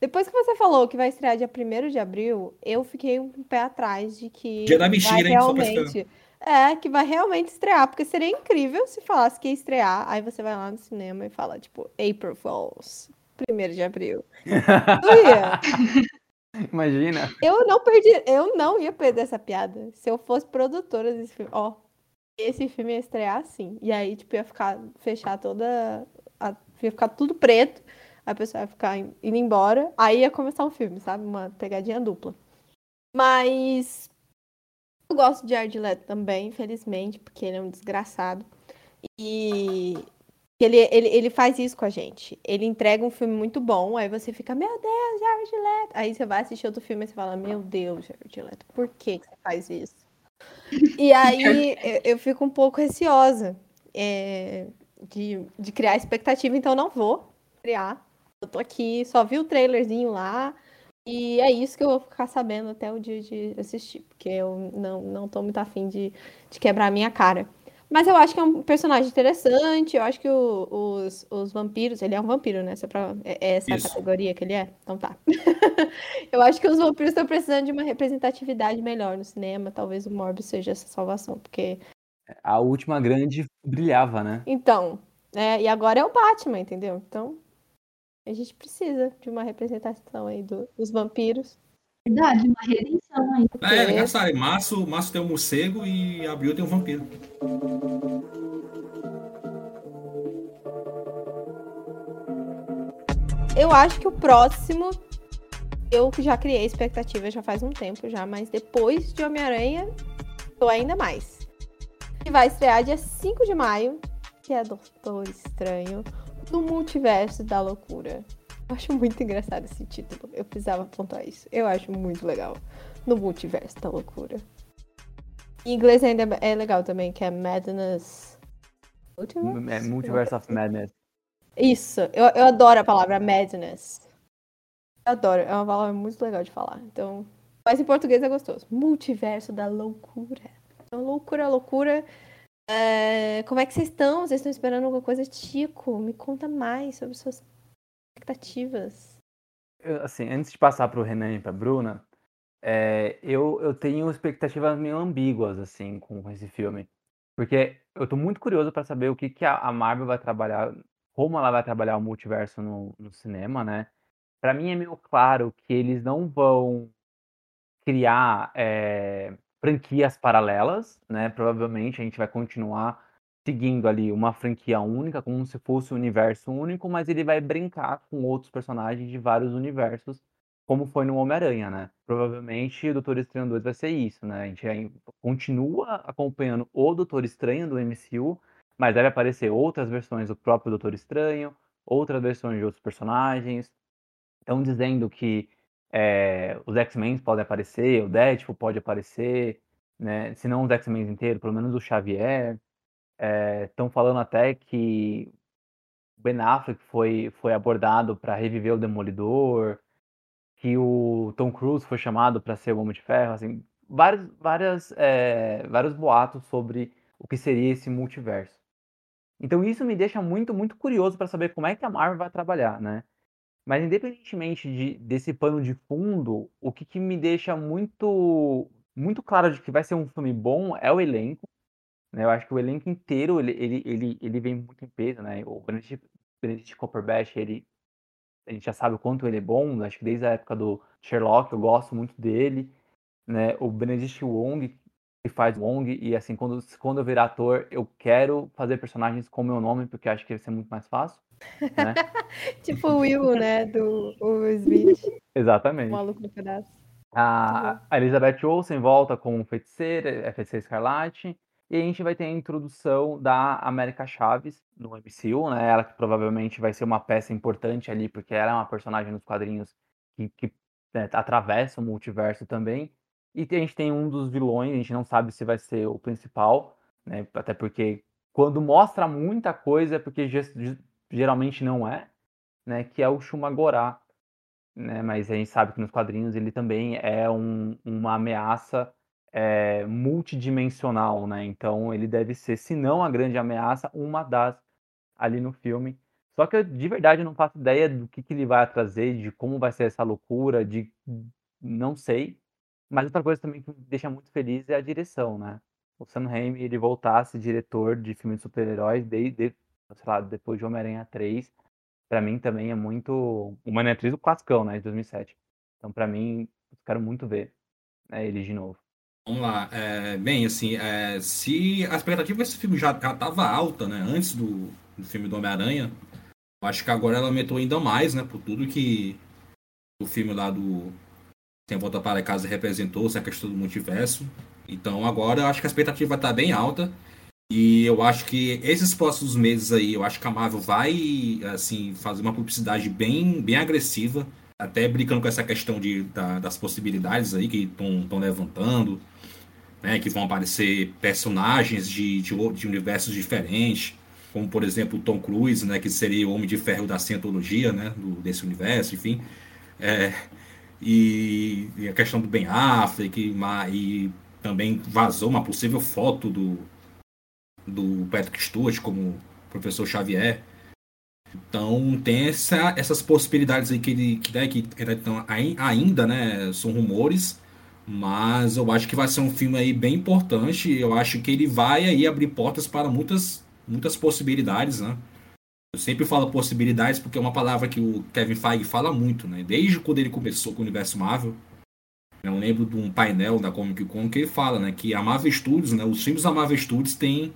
depois que você falou que vai estrear dia 1 de abril, eu fiquei um pé atrás de que. Dia da mentira, hein? Realmente é, que vai realmente estrear, porque seria incrível se falasse que ia estrear, aí você vai lá no cinema e fala, tipo, April Fools, 1 de abril. <laughs> Imagina. Eu não perdi, eu não ia perder essa piada. Se eu fosse produtora desse filme, ó, esse filme ia estrear assim. E aí, tipo, ia ficar, fechar toda, a, ia ficar tudo preto, a pessoa ia ficar indo embora, aí ia começar um filme, sabe? Uma pegadinha dupla. Mas eu gosto de Jared Leto também, infelizmente, porque ele é um desgraçado. E ele, ele, ele faz isso com a gente. Ele entrega um filme muito bom, aí você fica, meu Deus, Jared Leto. Aí você vai assistir outro filme e você fala, meu Deus, Jared Leto, por que, você faz isso? E aí <laughs> eu, eu, fico um pouco receosa é, de, de criar expectativa, então não vou criar. Eu tô aqui, só vi o trailerzinho lá, e é isso que eu vou ficar sabendo até o dia de assistir, porque eu não, não tô muito afim de, de quebrar a minha cara. Mas eu acho que é um personagem interessante, eu acho que o, os, os vampiros, ele é um vampiro, né? Essa é, pra, é, essa Isso. categoria que ele é? Então tá. <laughs> eu acho que os vampiros estão precisando de uma representatividade melhor no cinema, talvez o Morbius seja essa salvação, porque... A última grande brilhava, né? Então, é, e agora é o Batman, entendeu? Então, a gente precisa de uma representação aí do, dos vampiros. Verdade, uma redenção aí. É, é engraçado. Março, março tem um morcego e abril tem um vampiro. Eu acho que o próximo eu que já criei expectativa já faz um tempo já, mas depois de Homem-Aranha, tô ainda mais. E vai estrear dia 5 de maio, que é Doutor Estranho, no Multiverso da Loucura. Eu acho muito engraçado esse título. Eu precisava pontuar isso. Eu acho muito legal. No Multiverso da Loucura. Em inglês ainda é legal também, que é Madness. Multiverse, é, Multiverse of Madness. Isso, eu, eu adoro a palavra madness. Eu adoro, é uma palavra muito legal de falar. Então, mas em português é gostoso. Multiverso da loucura. Então, loucura, loucura. É... Como é que vocês estão? Vocês estão esperando alguma coisa? Tico, me conta mais sobre suas expectativas. Eu, assim, antes de passar para o Renan e para a Bruna, é, eu, eu tenho expectativas meio ambíguas, assim, com, com esse filme. Porque eu tô muito curioso para saber o que, que a, a Marvel vai trabalhar, como ela vai trabalhar o multiverso no, no cinema, né? para mim é meio claro que eles não vão criar é, franquias paralelas, né? Provavelmente a gente vai continuar seguindo ali uma franquia única, como se fosse um universo único, mas ele vai brincar com outros personagens de vários universos, como foi no Homem-Aranha, né? Provavelmente o Doutor Estranho 2 vai ser isso, né? A gente continua acompanhando o Doutor Estranho do MCU, mas deve aparecer outras versões do próprio Doutor Estranho, outras versões de outros personagens, Estão dizendo que é, os X-Men podem aparecer, o Deadpool pode aparecer, né? Se não os X-Men inteiros, pelo menos o Xavier. Estão é, falando até que Ben Affleck foi, foi abordado para reviver o Demolidor, que o Tom Cruise foi chamado para ser o Homem de Ferro, assim, vários, várias, é, vários boatos sobre o que seria esse multiverso. Então isso me deixa muito, muito curioso para saber como é que a Marvel vai trabalhar, né? Mas independentemente de, desse pano de fundo, o que, que, me deixa muito muito claro de que vai ser um filme bom é o elenco. Né? Eu acho que o elenco inteiro ele, ele, ele, ele vem muito em peso, né? O Benedict, Benedict Cumberbatch, ele a gente já sabe o quanto ele é bom, acho que desde a época do Sherlock eu gosto muito dele, né? O Benedict Wong que faz Wong e assim quando quando eu virar ator eu quero fazer personagens com meu nome porque acho que vai ser muito mais fácil. Né? <laughs> tipo o Will, né? Do o Smith. Exatamente. O maluco no pedaço. A, a Elizabeth Olsen volta como feiticeira, é feiticeira escarlate. E a gente vai ter a introdução da América Chaves no MCU, né? Ela que provavelmente vai ser uma peça importante ali, porque ela é uma personagem nos quadrinhos que, que né, atravessa o multiverso também. E a gente tem um dos vilões, a gente não sabe se vai ser o principal, né? Até porque quando mostra muita coisa é porque geralmente não é, né, que é o Shumagorá, né, mas a gente sabe que nos quadrinhos ele também é um, uma ameaça é, multidimensional, né, então ele deve ser, se não a grande ameaça, uma das ali no filme. Só que eu de verdade não faço ideia do que, que ele vai trazer, de como vai ser essa loucura, de não sei. Mas outra coisa também que me deixa muito feliz é a direção, né? O Sam Raimi, ele voltasse diretor de filmes de super-heróis desde, sei lá, depois de Homem-Aranha 3, para mim também é muito. O 3 do classicão, né, de 2007. Então, para mim, quero muito ver né, ele de novo. Vamos lá. É, bem, assim, é, se a expectativa desse filme já, já tava alta, né, antes do, do filme do Homem-Aranha, acho que agora ela aumentou ainda mais, né, por tudo que o filme lá do Sem Volta para Casa representou, essa questão do multiverso. Então, agora acho que a expectativa tá bem alta. E eu acho que esses próximos meses aí, eu acho que a Marvel vai assim fazer uma publicidade bem, bem agressiva, até brincando com essa questão de, da, das possibilidades aí que estão levantando, né, que vão aparecer personagens de, de, de, universos diferentes, como por exemplo Tom Cruise, né, que seria o Homem de Ferro da Cientologia, né, do, desse universo, enfim. É, e, e, a questão do Ben Affleck, e, e também vazou uma possível foto do do Patrick Stewart como professor Xavier. Então tem essa, essas possibilidades aí que ele que, né, que então, ainda né, são rumores, mas eu acho que vai ser um filme aí bem importante. Eu acho que ele vai aí abrir portas para muitas muitas possibilidades, né? Eu sempre falo possibilidades porque é uma palavra que o Kevin Feige fala muito, né? Desde quando ele começou com o universo Marvel. Eu lembro de um painel da Comic Con que ele fala, né, que a Marvel Studios, né, os filmes da Marvel Studios têm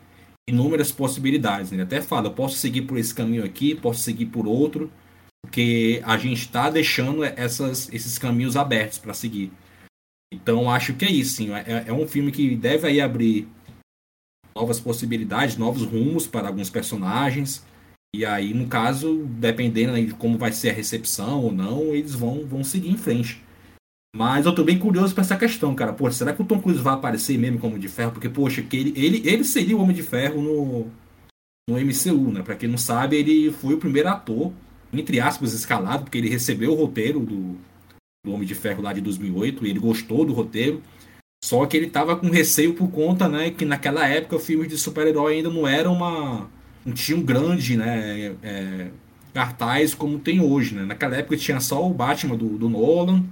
inúmeras possibilidades. Ele até fala, eu posso seguir por esse caminho aqui, posso seguir por outro, porque a gente está deixando essas, esses caminhos abertos para seguir. Então acho que é isso, sim. É, é, um filme que deve aí abrir novas possibilidades, novos rumos para alguns personagens. E aí, no caso, dependendo de como vai ser a recepção ou não, eles vão, vão seguir em frente. Mas eu tô bem curioso para essa questão, cara. Pô, será que o Tom Cruise vai aparecer mesmo como de Ferro? Porque, poxa, que ele, ele, ele seria o Homem de Ferro no, no MCU, né? Pra quem não sabe, ele foi o primeiro ator, entre aspas, escalado, porque ele recebeu o roteiro do, do Homem de Ferro lá de 2008, e ele gostou do roteiro. Só que ele tava com receio por conta, né, que naquela época filmes de super-herói ainda não eram uma não tinham um grande, né, é, cartaz como tem hoje, né? Naquela época tinha só o Batman do, do Nolan,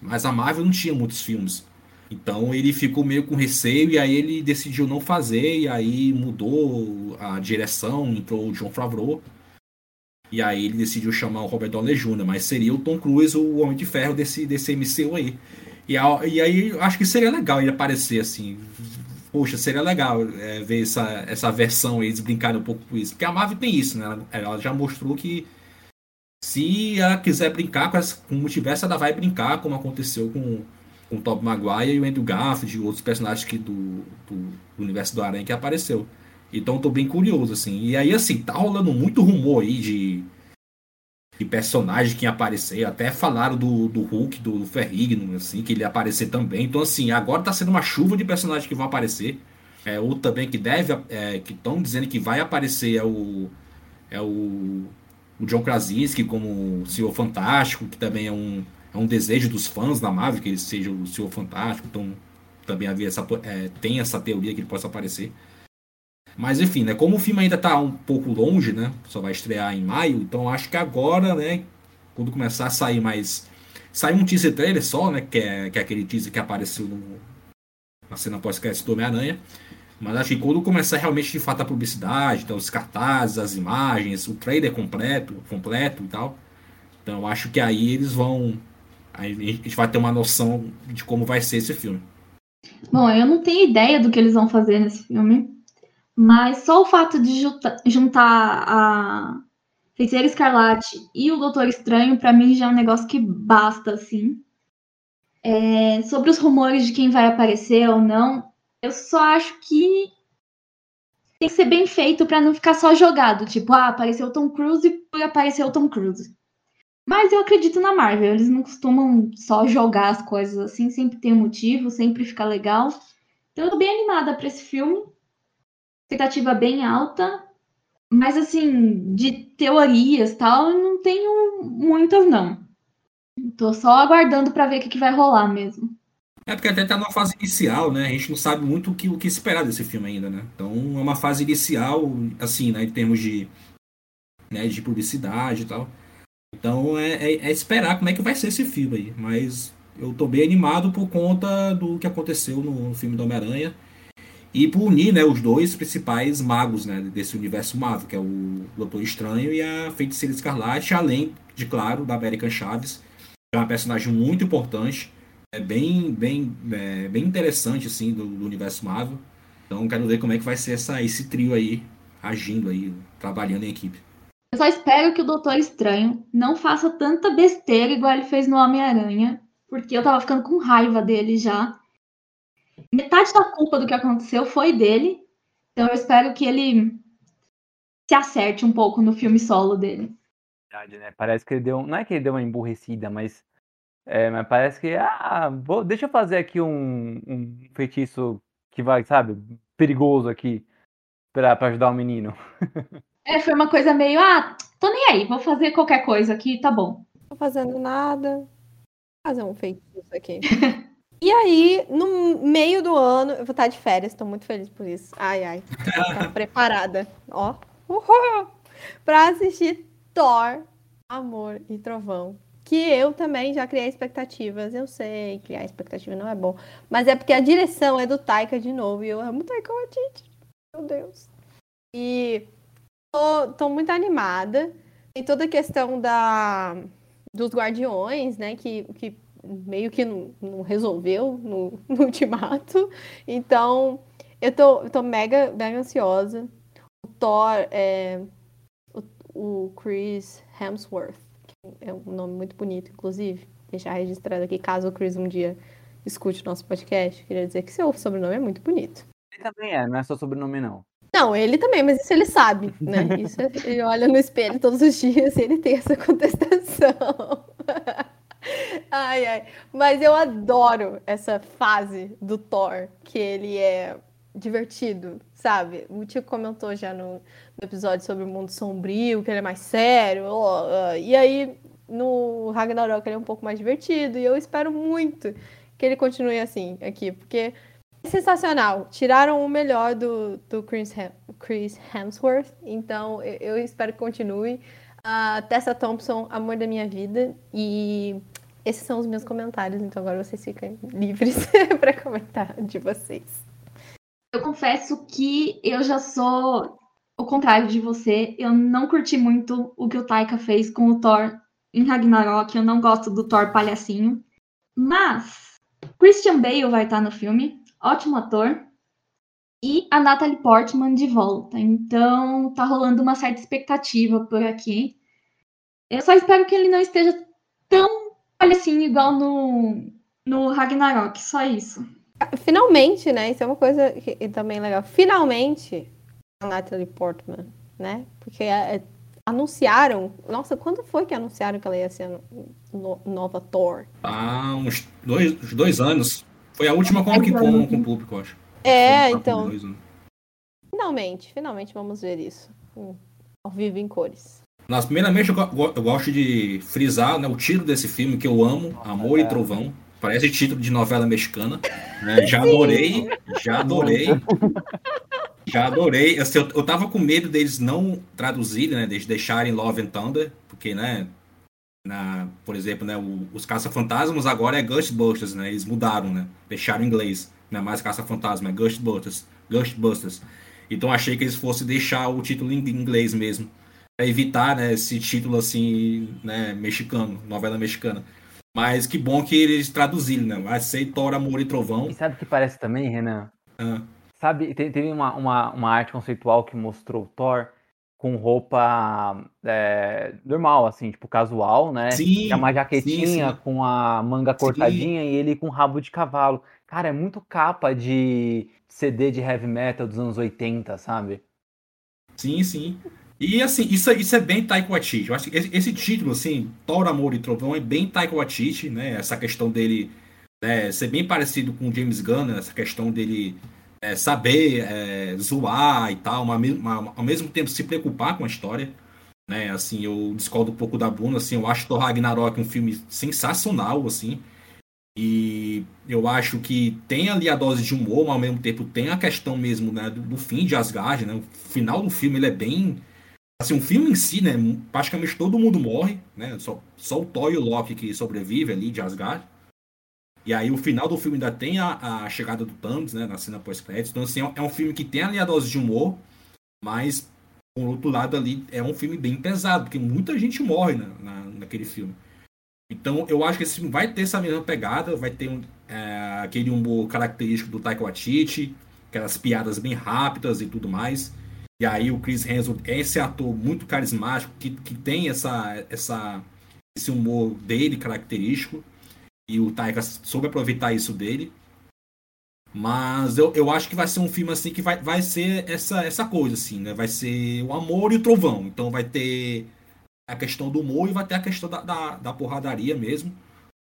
mas a Marvel não tinha muitos filmes. Então ele ficou meio com receio e aí ele decidiu não fazer e aí mudou a direção, entrou o John Favreau. E aí ele decidiu chamar o Robert Downey Jr., mas seria o Tom Cruise o Homem de Ferro desse, desse MCU aí. E, a, e aí acho que seria legal ele aparecer assim. Poxa, seria legal é, ver essa, essa versão, eles brincarem um pouco com isso. Porque a Marvel tem isso, né? Ela já mostrou que se ela quiser brincar com, essa, com o ela vai brincar, como aconteceu com, com o Tobey Maguire e o Andrew Garfield e outros personagens que do, do, do universo do Aranha que apareceu. Então tô bem curioso, assim. E aí, assim, tá rolando muito rumor aí de, de personagem que ia aparecer. Até falaram do, do Hulk, do, do Ferrigno, assim, que ele ia aparecer também. Então, assim, agora tá sendo uma chuva de personagens que vão aparecer. É, outro também que deve, é, que estão dizendo que vai aparecer é o. É o. O John Krasinski como o Senhor Fantástico, que também é um, é um desejo dos fãs da Marvel que ele seja o Senhor Fantástico. Então, também havia essa, é, tem essa teoria que ele possa aparecer. Mas enfim, né? Como o filme ainda está um pouco longe, né? Só vai estrear em maio, então acho que agora, né? Quando começar a sair mais. Saiu um teaser trailer só, né? Que é, que é aquele teaser que apareceu no, na cena pós-crédito do Homem-Aranha. Mas acho que quando começar realmente de fato a publicidade, então os cartazes, as imagens, o trailer completo, completo e tal. Então acho que aí eles vão. A gente vai ter uma noção de como vai ser esse filme. Bom, eu não tenho ideia do que eles vão fazer nesse filme. Mas só o fato de juntar a Feiticeira Escarlate e o Doutor Estranho, para mim, já é um negócio que basta, assim. É, sobre os rumores de quem vai aparecer ou não, eu só acho que tem que ser bem feito para não ficar só jogado. Tipo, ah, apareceu Tom Cruise e apareceu Tom Cruise. Mas eu acredito na Marvel, eles não costumam só jogar as coisas assim, sempre tem um motivo, sempre fica legal. Então eu tô bem animada para esse filme expectativa bem alta, mas assim, de teorias tal, eu não tenho muitas, não. Tô só aguardando para ver o que, que vai rolar mesmo. É porque até tá numa fase inicial, né? A gente não sabe muito o que, o que esperar desse filme ainda, né? Então é uma fase inicial, assim, né? Em termos de, né, de publicidade e tal. Então é, é, é, esperar como é que vai ser esse filme aí. Mas eu tô bem animado por conta do que aconteceu no filme do Homem-Aranha e por unir né, os dois principais magos né, desse universo Marvel, que é o Doutor Estranho e a Feiticeira Escarlate, além de, claro, da América Chaves, que é uma personagem muito importante, é bem, bem, é, bem interessante assim, do, do, universo Marvel. Então quero ver como é que vai ser essa, esse trio aí, agindo aí, trabalhando em equipe. Eu só espero que o Doutor Estranho não faça tanta besteira igual ele fez no Homem-Aranha, porque eu tava ficando com raiva dele já metade da culpa do que aconteceu foi dele. Então eu espero que ele se acerte um pouco no filme solo dele. Verdade, né? Parece que ele deu. Não é que ele deu uma emburrecida, mas. É, mas parece que. Ah, vou, deixa eu fazer aqui um, um feitiço que vai, sabe, perigoso aqui pra, pra ajudar o menino. <laughs> É, foi uma coisa meio. Ah, tô nem aí, vou fazer qualquer coisa aqui, tá bom. Tô fazendo nada. Vou fazer um feitiço aqui. <laughs> E aí, no meio do ano, eu vou estar de férias, estou muito feliz por isso. Ai, ai, tá <laughs> preparada, ó, uhul, pra assistir Thor, Amor e Trovão. Que eu também já criei expectativas. Eu sei, criar expectativa não é bom. Mas é porque a direção é do Taika de novo. E eu amo Taika Waititi. Meu Deus. E tô, tô muito animada. Tem toda a questão da, dos Guardiões, né? Que, que meio que não, não resolveu no, no, ultimato. Então, eu tô, eu tô mega, mega ansiosa. O Thor, é, o, o Chris Hemsworth, é um nome muito bonito, inclusive. Deixar registrado aqui, caso o Chris um dia escute o nosso podcast, queria dizer que seu sobrenome é muito bonito. Ele também é, não é só sobrenome, não. Não, ele também, mas isso ele sabe, né? Isso é, ele olha no espelho todos os dias e ele tem essa contestação. <laughs> ai, ai. Mas eu adoro essa fase do Thor, que ele é divertido, sabe? O Tico comentou já no, no, episódio sobre o mundo sombrio, que ele é mais sério. Uh, uh, e aí, no Ragnarok, ele é um pouco mais divertido. E eu espero muito que ele continue assim aqui, porque é sensacional. Tiraram o melhor do, do Chris, Chris Hemsworth, então eu, eu espero que continue. A Tessa Thompson, amor da minha vida. E esses são os meus comentários, então agora vocês ficam livres <laughs> para comentar de vocês. Eu confesso que eu já sou o contrário de você. Eu não curti muito o que o Taika fez com o Thor em Ragnarok. Eu não gosto do Thor palhacinho. Mas Christian Bale vai estar no filme, ótimo ator. E a Natalie Portman de volta. Então tá rolando uma certa expectativa por aqui. Eu só espero que ele não esteja tão palhacinho igual no, no Ragnarok, só isso. Finalmente, né? Isso é uma coisa que, também legal. Finalmente, a Natalie Portman, né? Porque é, anunciaram. Nossa, quando foi que anunciaram que ela ia ser no, nova Thor? Ah, uns dois, uns dois anos. Foi a última Comic Con com o público, eu acho. É, então. Finalmente, finalmente vamos ver isso. Ao vivo em cores. Nas primeiramente, eu, eu gosto de frisar né, o título desse filme que eu amo, Amor e Trovão. Parece título de novela mexicana. Né? Já adorei, já adorei. Já adorei. Assim, eu, eu tava com medo deles não traduzirem, né? Deles deixarem Love and Thunder, porque, né? Na, por exemplo, né, o, os Caça-Fantasmas agora é Ghostbusters, né? Eles mudaram, né? Deixaram em inglês. Não é mais Caça-Fantasma, é Ghostbusters. Ghostbusters. Então achei que eles fossem deixar o título em inglês mesmo. Pra evitar, né, esse título assim, né, mexicano, novela mexicana. Mas que bom que eles traduziram, né? Vai ser Thor, Amor e Trovão. E sabe o que parece também, Renan? Ah. Sabe, teve uma, uma, uma arte conceitual que mostrou Thor com roupa é, normal, assim, tipo casual, né? Sim, é uma jaquetinha sim, sim. com a manga cortadinha sim. e ele com rabo de cavalo. Cara, é muito capa de CD de heavy metal dos anos 80, sabe? Sim, sim. E assim, isso, isso é bem Taika Waititi. Eu acho que esse, esse, título, assim, Thor, Amor e Trovão, é bem Taika Waititi, né? Essa questão dele né, ser bem parecido com James Gunn, né? essa questão dele é, saber é, zoar e tal, mas, ao mesmo tempo se preocupar com a história. Né? Assim, eu discordo um pouco da Bruna, assim, eu acho Thor Ragnarok um filme sensacional, assim. E eu acho que tem ali a dose de humor, mas ao mesmo tempo tem a questão mesmo né, do, do fim de Asgard, né? O final do filme ele é bem Assim, o filme em si, né? Praticamente todo mundo morre, né? Só, só o Thor e o Loki que sobrevive ali de Asgard. E aí o final do filme ainda tem a, a chegada do Thanos, né? Na cena pós-créditos. Então, assim, é um filme que tem ali a dose de humor, mas, por outro lado, ali é um filme bem pesado, porque muita gente morre na, na naquele filme. Então, eu acho que esse filme vai ter essa mesma pegada, vai ter um, é, aquele humor característico do Taika Waititi, aquelas piadas bem rápidas e tudo mais. E aí o Chris Hemsworth é esse ator muito carismático que, que tem essa, essa, esse humor dele característico. E o Taika soube aproveitar isso dele. Mas eu, eu acho que vai ser um filme assim que vai, vai ser essa, essa coisa, assim, né? Vai ser o amor e o trovão. Então vai ter a questão do humor e vai ter a questão da, da, da porradaria mesmo.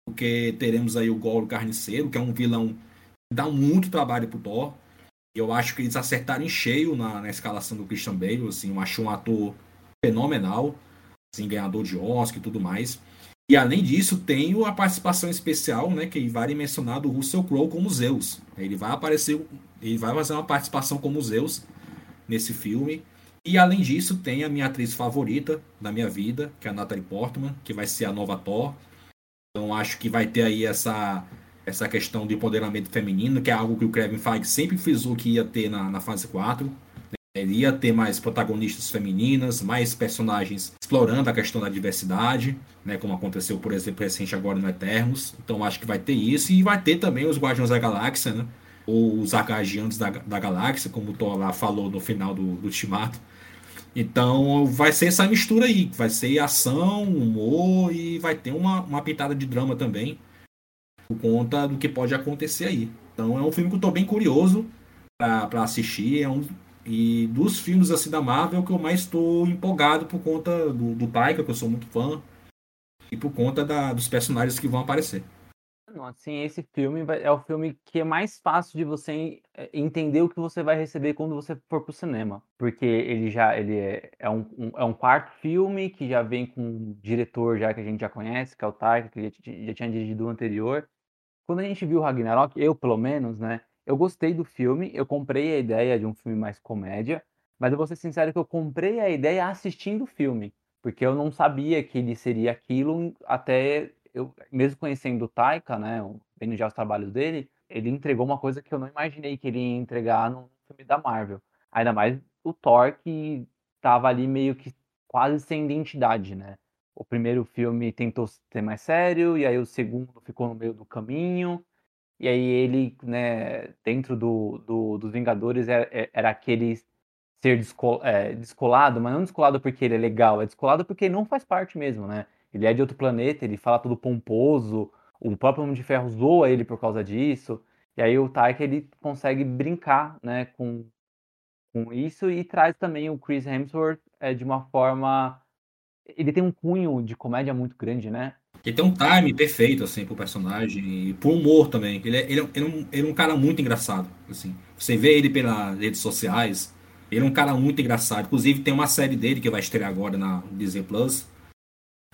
Porque teremos aí o Goro Carniceiro, que é um vilão que dá muito trabalho pro Thor. Eu acho que eles acertaram em cheio na, na escalação do Christian Bale, assim, eu acho um ator fenomenal, assim, ganhador de Oscar e tudo mais. E além disso, tem a participação especial, né, que vale mencionar do Russell Crowe como Zeus. Ele vai aparecer, ele vai fazer uma participação como Zeus nesse filme. E além disso, tem a minha atriz favorita da minha vida, que é a Natalie Portman, que vai ser a nova Thor. Então acho que vai ter aí essa essa questão de empoderamento feminino, que é algo que o Kevin Feige sempre frisou que ia ter na, na fase 4. Né? Ele ia ter mais protagonistas femininas, mais personagens explorando a questão da diversidade, né, como aconteceu, por exemplo, recente agora no Eternos. Então acho que vai ter isso e vai ter também os Guardiões da Galáxia, né? Ou os Argagiantes da, da Galáxia, como o Thor lá falou no final do, do Ultimato. Então vai ser essa mistura aí, vai ser ação, humor e vai ter uma, uma pitada de drama também, por conta do que pode acontecer aí. Então é um filme que eu tô bem curioso para assistir, é um, e dos filmes assim da Marvel que eu mais estou empolgado por conta do, do Taika, que eu sou muito fã, e por conta da, dos personagens que vão aparecer. Assim, esse filme é o filme que é mais fácil de você eh, entender o que você vai receber quando você for pro cinema. Porque ele já ele é, é um, um, é um quarto filme que já vem com um diretor já que a gente já conhece, que é o Taika, que já, já tinha dirigido o anterior. Quando a gente viu o Ragnarok, eu pelo menos, né, eu gostei do filme, eu comprei a ideia de um filme mais comédia, mas eu vou ser sincero que eu comprei a ideia assistindo o filme, porque eu não sabia que ele seria aquilo até eu, mesmo conhecendo o Taika, né, vendo já os trabalhos dele, ele entregou uma coisa que eu não imaginei que ele ia entregar num filme da Marvel. Ainda mais o Thor que tava ali meio que quase sem identidade, né? O primeiro filme tentou ser mais sério, e aí o segundo ficou no meio do caminho, e aí ele, né, dentro do, do dos Vingadores era, é, é, era aquele ser descol, é, descolado, mas não descolado porque ele é legal, é descolado porque ele não faz parte mesmo, né? Ele é de outro planeta, ele fala tudo pomposo, o próprio Homem de Ferro zoa ele por causa disso. E aí o Taika ele consegue brincar, né, com, com isso e traz também o Chris Hemsworth é, de uma forma ele tem um cunho de comédia muito grande, né? Ele tem um time perfeito, assim, pro personagem e pro humor também. Ele é, ele, é, ele, é um, ele é um cara muito engraçado, assim. Você vê ele pelas redes sociais, ele é um cara muito engraçado. Inclusive tem uma série dele que vai estrear agora na Disney Plus,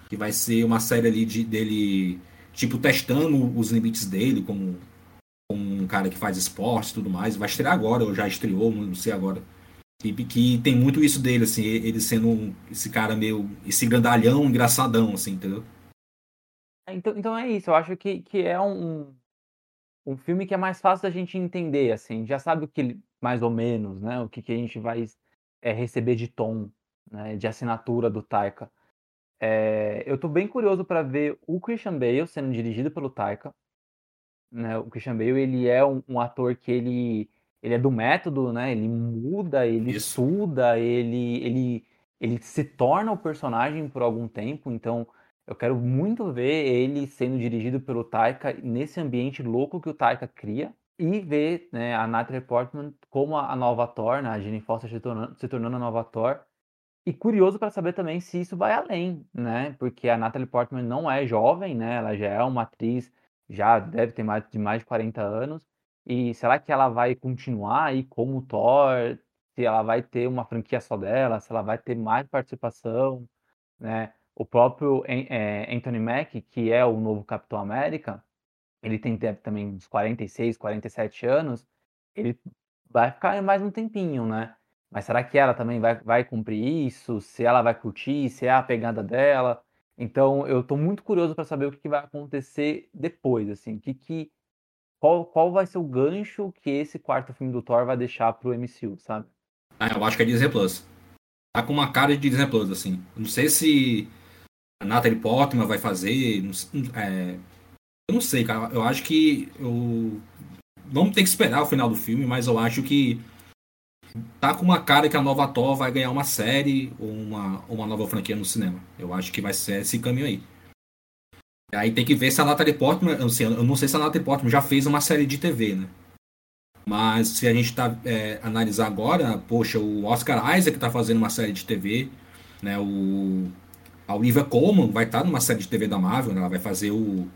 que vai ser uma série ali de, dele, tipo, testando os limites dele como, como um cara que faz esporte e tudo mais. Vai estrear agora, ou já estreou, não sei agora. Que, que tem muito isso dele, assim, ele sendo um, esse cara meio. esse grandalhão engraçadão, assim, entendeu? Então, então é isso, eu acho que, que é um, um filme que é mais fácil da gente entender, assim, já sabe o que, mais ou menos, né, o que, que a gente vai é, receber de tom, né, de assinatura do Taika. É, eu tô bem curioso para ver o Christian Bale sendo dirigido pelo Taika. Né? O Christian Bale, ele é um, um ator que ele, ele é do método, né? Ele muda, ele Isso. estuda, ele, ele, ele se torna o personagem por algum tempo. Então, eu quero muito ver ele sendo dirigido pelo Taika nesse ambiente louco que o Taika cria. E ver né, a Natalie Portman como a, nova Thor, né, a Jane Foster se tornando, se tornando a nova Thor. E curioso para saber também se isso vai além, né? Porque a Natalie Portman não é jovem, né? Ela já é uma atriz, já deve ter mais de mais de 40 anos. E será que ela vai continuar aí como Thor? Se ela vai ter uma franquia só dela? Se ela vai ter mais participação, né? O próprio é, Anthony Mack, que é o novo Capitão América, ele tem também uns 46, 47 anos, ele vai ficar mais um tempinho, né? Mas será que ela também vai, vai cumprir isso? Se ela vai curtir? Se é a pegada dela? Então, eu estou muito curioso para saber o que, que, vai acontecer depois, assim, que, que qual, qual vai ser o gancho que esse quarto filme do Thor vai deixar pro MCU, sabe? Ah, eu acho que é Disney Plus. Tá com uma cara de Disney Plus, assim. Não sei se a Natalie Portman vai fazer. É... Eu não sei, cara. Eu acho que eu... vamos ter que esperar o final do filme, mas eu acho que tá com uma cara que a nova Thor vai ganhar uma série ou uma, uma nova franquia no cinema. Eu acho que vai ser esse caminho aí. Aí tem que ver se a Natalie Portman, assim, eu não sei se a Natalie Portman já fez uma série de TV, né? Mas se a gente tá é, analisar agora, poxa, o Oscar Isaac tá fazendo uma série de TV, né? O a Olivia Colman vai estar tá numa série de TV da Marvel, né? ela vai fazer o,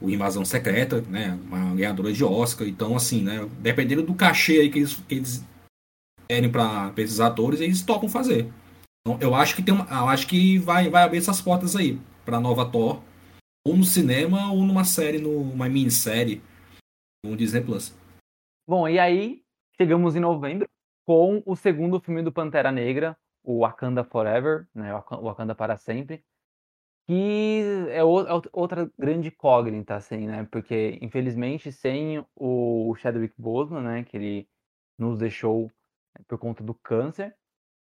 o Invasão Secreta, né? Uma ganhadora de Oscar. Então, assim, né? Dependendo do cachê aí que eles, que eles querem para esses atores, eles topam fazer. Então, eu acho que tem uma, eu acho que vai, vai abrir essas portas aí para nova Thor, ou no cinema ou numa série, numa minissérie no Disney Plus. Bom, e aí chegamos em novembro com o segundo filme do Pantera Negra, o Wakanda Forever, né, o Wakanda para sempre, que é, é outra grande incógnita, assim, né, porque infelizmente sem o Chadwick Boseman, né, que ele nos deixou por conta do câncer.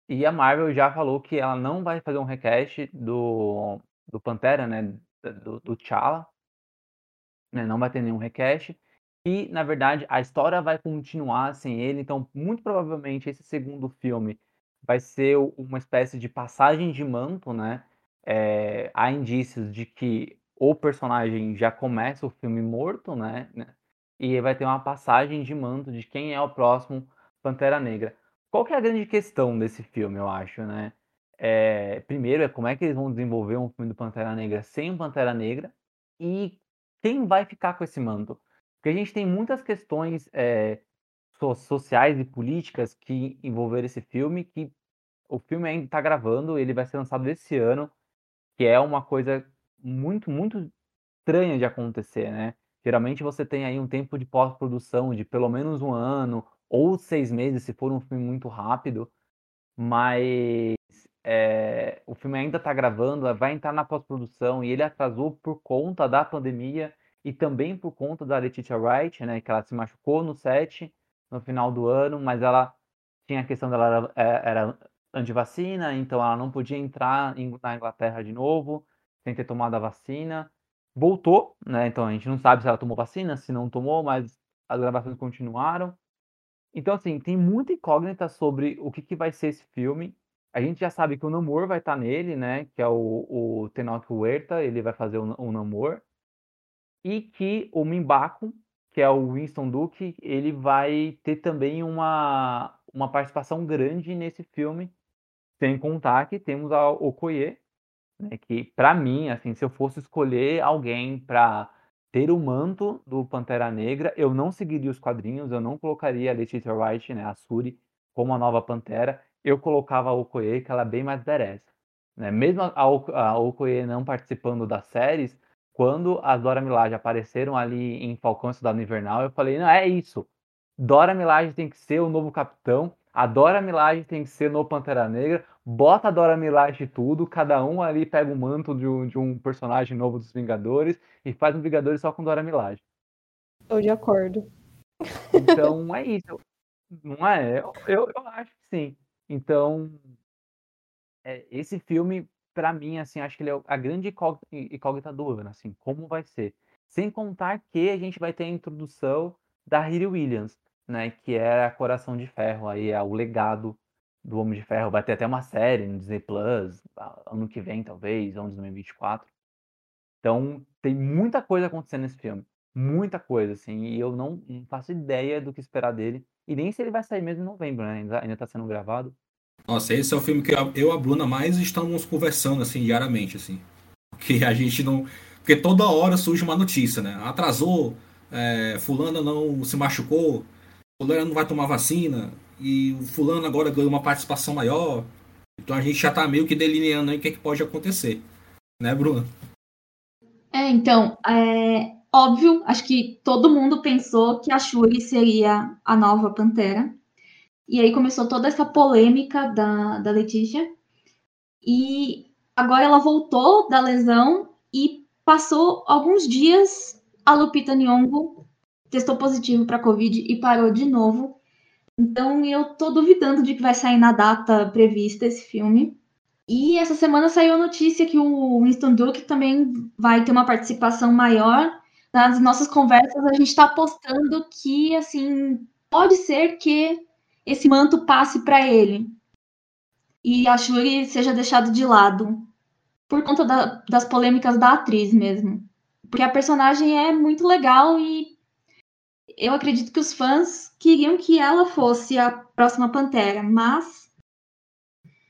E a Marvel já falou que ela não vai fazer um recast do, do Pantera, né? Do, do T'Challa. Né, não vai ter nenhum recast. E, na verdade, a história vai continuar sem ele. Então, muito provavelmente, esse segundo filme vai ser uma espécie de passagem de manto, né? É, há indícios de que o personagem já começa o filme morto, né? E vai ter uma passagem de manto de quem é o próximo Pantera Negra. Qual que é a grande questão desse filme, eu acho, né? É, primeiro é como é que eles vão desenvolver um filme do Pantera Negra sem o Pantera Negra e quem vai ficar com esse manto. Porque a gente tem muitas questões é, sociais e políticas que envolveram esse filme, que o filme ainda está gravando, ele vai ser lançado esse ano, que é uma coisa muito, muito estranha de acontecer, né? Geralmente você tem aí um tempo de pós-produção de pelo menos um ano ou seis meses, se for um filme muito rápido, mas é, o filme ainda está gravando, vai entrar na pós-produção e ele atrasou por conta da pandemia e também por conta da Letitia Wright, né, que ela se machucou no set no final do ano, mas ela tinha a questão dela era, é, era antivacina, então ela não podia entrar na Inglaterra de novo sem ter tomado a vacina. Voltou, né? Então a gente não sabe se ela tomou vacina, se não tomou, mas as gravações continuaram. Então, assim, tem muita incógnita sobre o que, que vai ser esse filme. A gente já sabe que o Namor vai estar tá nele, né? Que é o, o Tenoch Huerta, ele vai fazer o, o Namor. E que o Mimbaco, que é o Winston Duke, ele vai ter também uma, uma participação grande nesse filme. Sem contar que temos a Okoye, né, que para mim, assim, se eu fosse escolher alguém para ter o manto do Pantera Negra, eu não seguiria os quadrinhos, eu não colocaria a Letitia Wright, né, a Suri, como a nova Pantera, eu colocava a Okoye, que ela é bem mais badass. Né? Mesmo a, a Okoye não participando das séries, quando as Dora Milaje apareceram ali em Falcão Cidade Invernal, eu falei, não, é isso. Dora Milaje tem que ser o novo capitão, a Dora Milaje tem que ser no Pantera Negra, bota a Dora Milaje tudo, cada um ali pega o um manto de um, de um, personagem novo dos Vingadores e faz um Vingadores só com Dora Milaje. Estou de acordo. Então é isso. Não é? Eu, eu, eu acho que sim. Então, é, esse filme, para mim, assim, acho que ele é a grande incógnita do ano, assim, como vai ser. Sem contar que a gente vai ter a introdução da Riri Williams, né, que é a Coração de Ferro, aí é o legado do Homem de Ferro. Vai ter até uma série no Disney Plus, ano que vem, talvez, ou 2024. Então, tem muita coisa acontecendo nesse filme. Muita coisa, assim, e eu não faço ideia do que esperar dele. E nem se ele vai sair mesmo em novembro, né? Ainda, ainda tá sendo gravado. Nossa, esse é o filme que eu e a Bruna mais estamos conversando, assim, diariamente, assim. Porque a gente não. Porque toda hora surge uma notícia, né? Atrasou, é, fulana não se machucou, fulano não vai tomar vacina e o fulano agora ganhou uma participação maior. Então a gente já tá meio que delineando aí o que, é que pode acontecer. Né, Bruna? É, então, é óbvio, acho que todo mundo pensou que a Shuri seria a nova Pantera. E aí começou toda essa polêmica da, da Letícia. E agora ela voltou da lesão e passou alguns dias a Lupita Nyong'o testou positivo para Covid e parou de novo. Então eu tô duvidando de que vai sair na data prevista esse filme. E essa semana saiu a notícia que o Winston Duke também vai ter uma participação maior. Nas nossas conversas a gente está apostando que assim pode ser que esse manto passe para ele. E a Shuri seja deixado de lado por conta da, das polêmicas da atriz mesmo, porque a personagem é muito legal e eu acredito que os fãs queriam que ela fosse a próxima Pantera, mas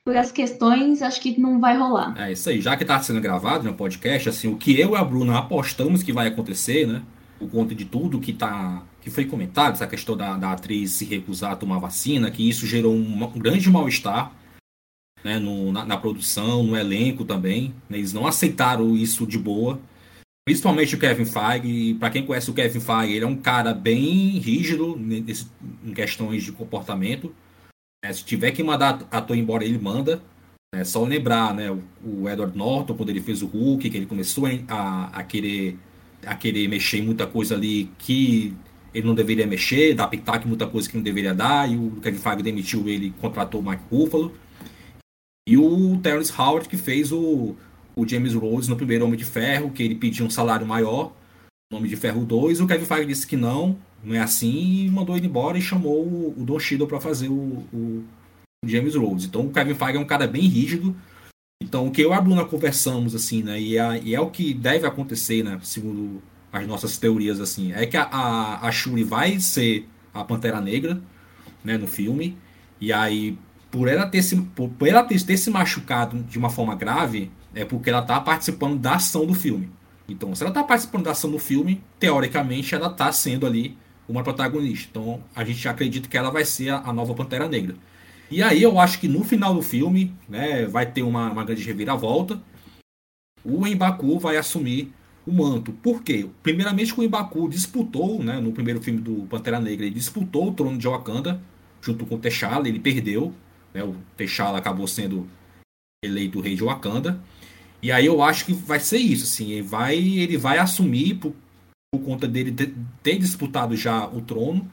por as questões, acho que não vai rolar. É isso aí. Já que está sendo gravado no podcast, assim, o que eu e a Bruna apostamos que vai acontecer, né? Por conta de tudo que tá que foi comentado, essa questão da, da atriz se recusar a tomar vacina, que isso gerou um, um grande mal-estar né, no, na, na, produção, no elenco também. Né, eles não aceitaram isso de boa. Principalmente o Kevin Feige. Para quem conhece o Kevin Feige, ele é um cara bem rígido nesse, em questões de comportamento. É, se tiver que mandar ator embora, ele manda. É só lembrar, né? O, o, Edward Norton, quando ele fez o Hulk, que ele começou a, a, querer, a querer mexer em muita coisa ali que ele não deveria mexer, dar pitaco em muita coisa que não deveria dar, e o Kevin Feige demitiu ele contratou o Mike Ruffalo. E o Terrence Howard, que fez o, o James Rhodes no primeiro Homem de Ferro, que ele pediu um salário maior, Homem de Ferro 2, o Kevin Feige disse que não, não é assim, e mandou ele embora e chamou o, Don Cheadle para fazer o, o, James Rhodes. Então o Kevin Feige é um cara bem rígido. Então o que eu e a Bruna conversamos, assim, né? E é, e é o que deve acontecer, né? Segundo as nossas teorias, assim, é que a, a, a Shuri vai ser a Pantera Negra, né? No filme. E aí, por ela ter se, por, por ela ter, ter se machucado de uma forma grave, é porque ela tá participando da ação do filme. Então, se ela tá participando da ação do filme, teoricamente ela tá sendo ali uma protagonista. Então, a gente acredita que ela vai ser a, a nova Pantera Negra. E aí eu acho que no final do filme, né, vai ter uma, uma grande reviravolta. O Embaku vai assumir o manto. Por quê? Primeiramente que o Embaku disputou, né, no primeiro filme do Pantera Negra, ele disputou o trono de Wakanda junto com o T'Challa, ele perdeu. Né, o T'Challa acabou sendo eleito rei de Wakanda. E aí eu acho que vai ser isso, assim, ele vai, ele vai assumir por, conta dele ter, ter disputado já o trono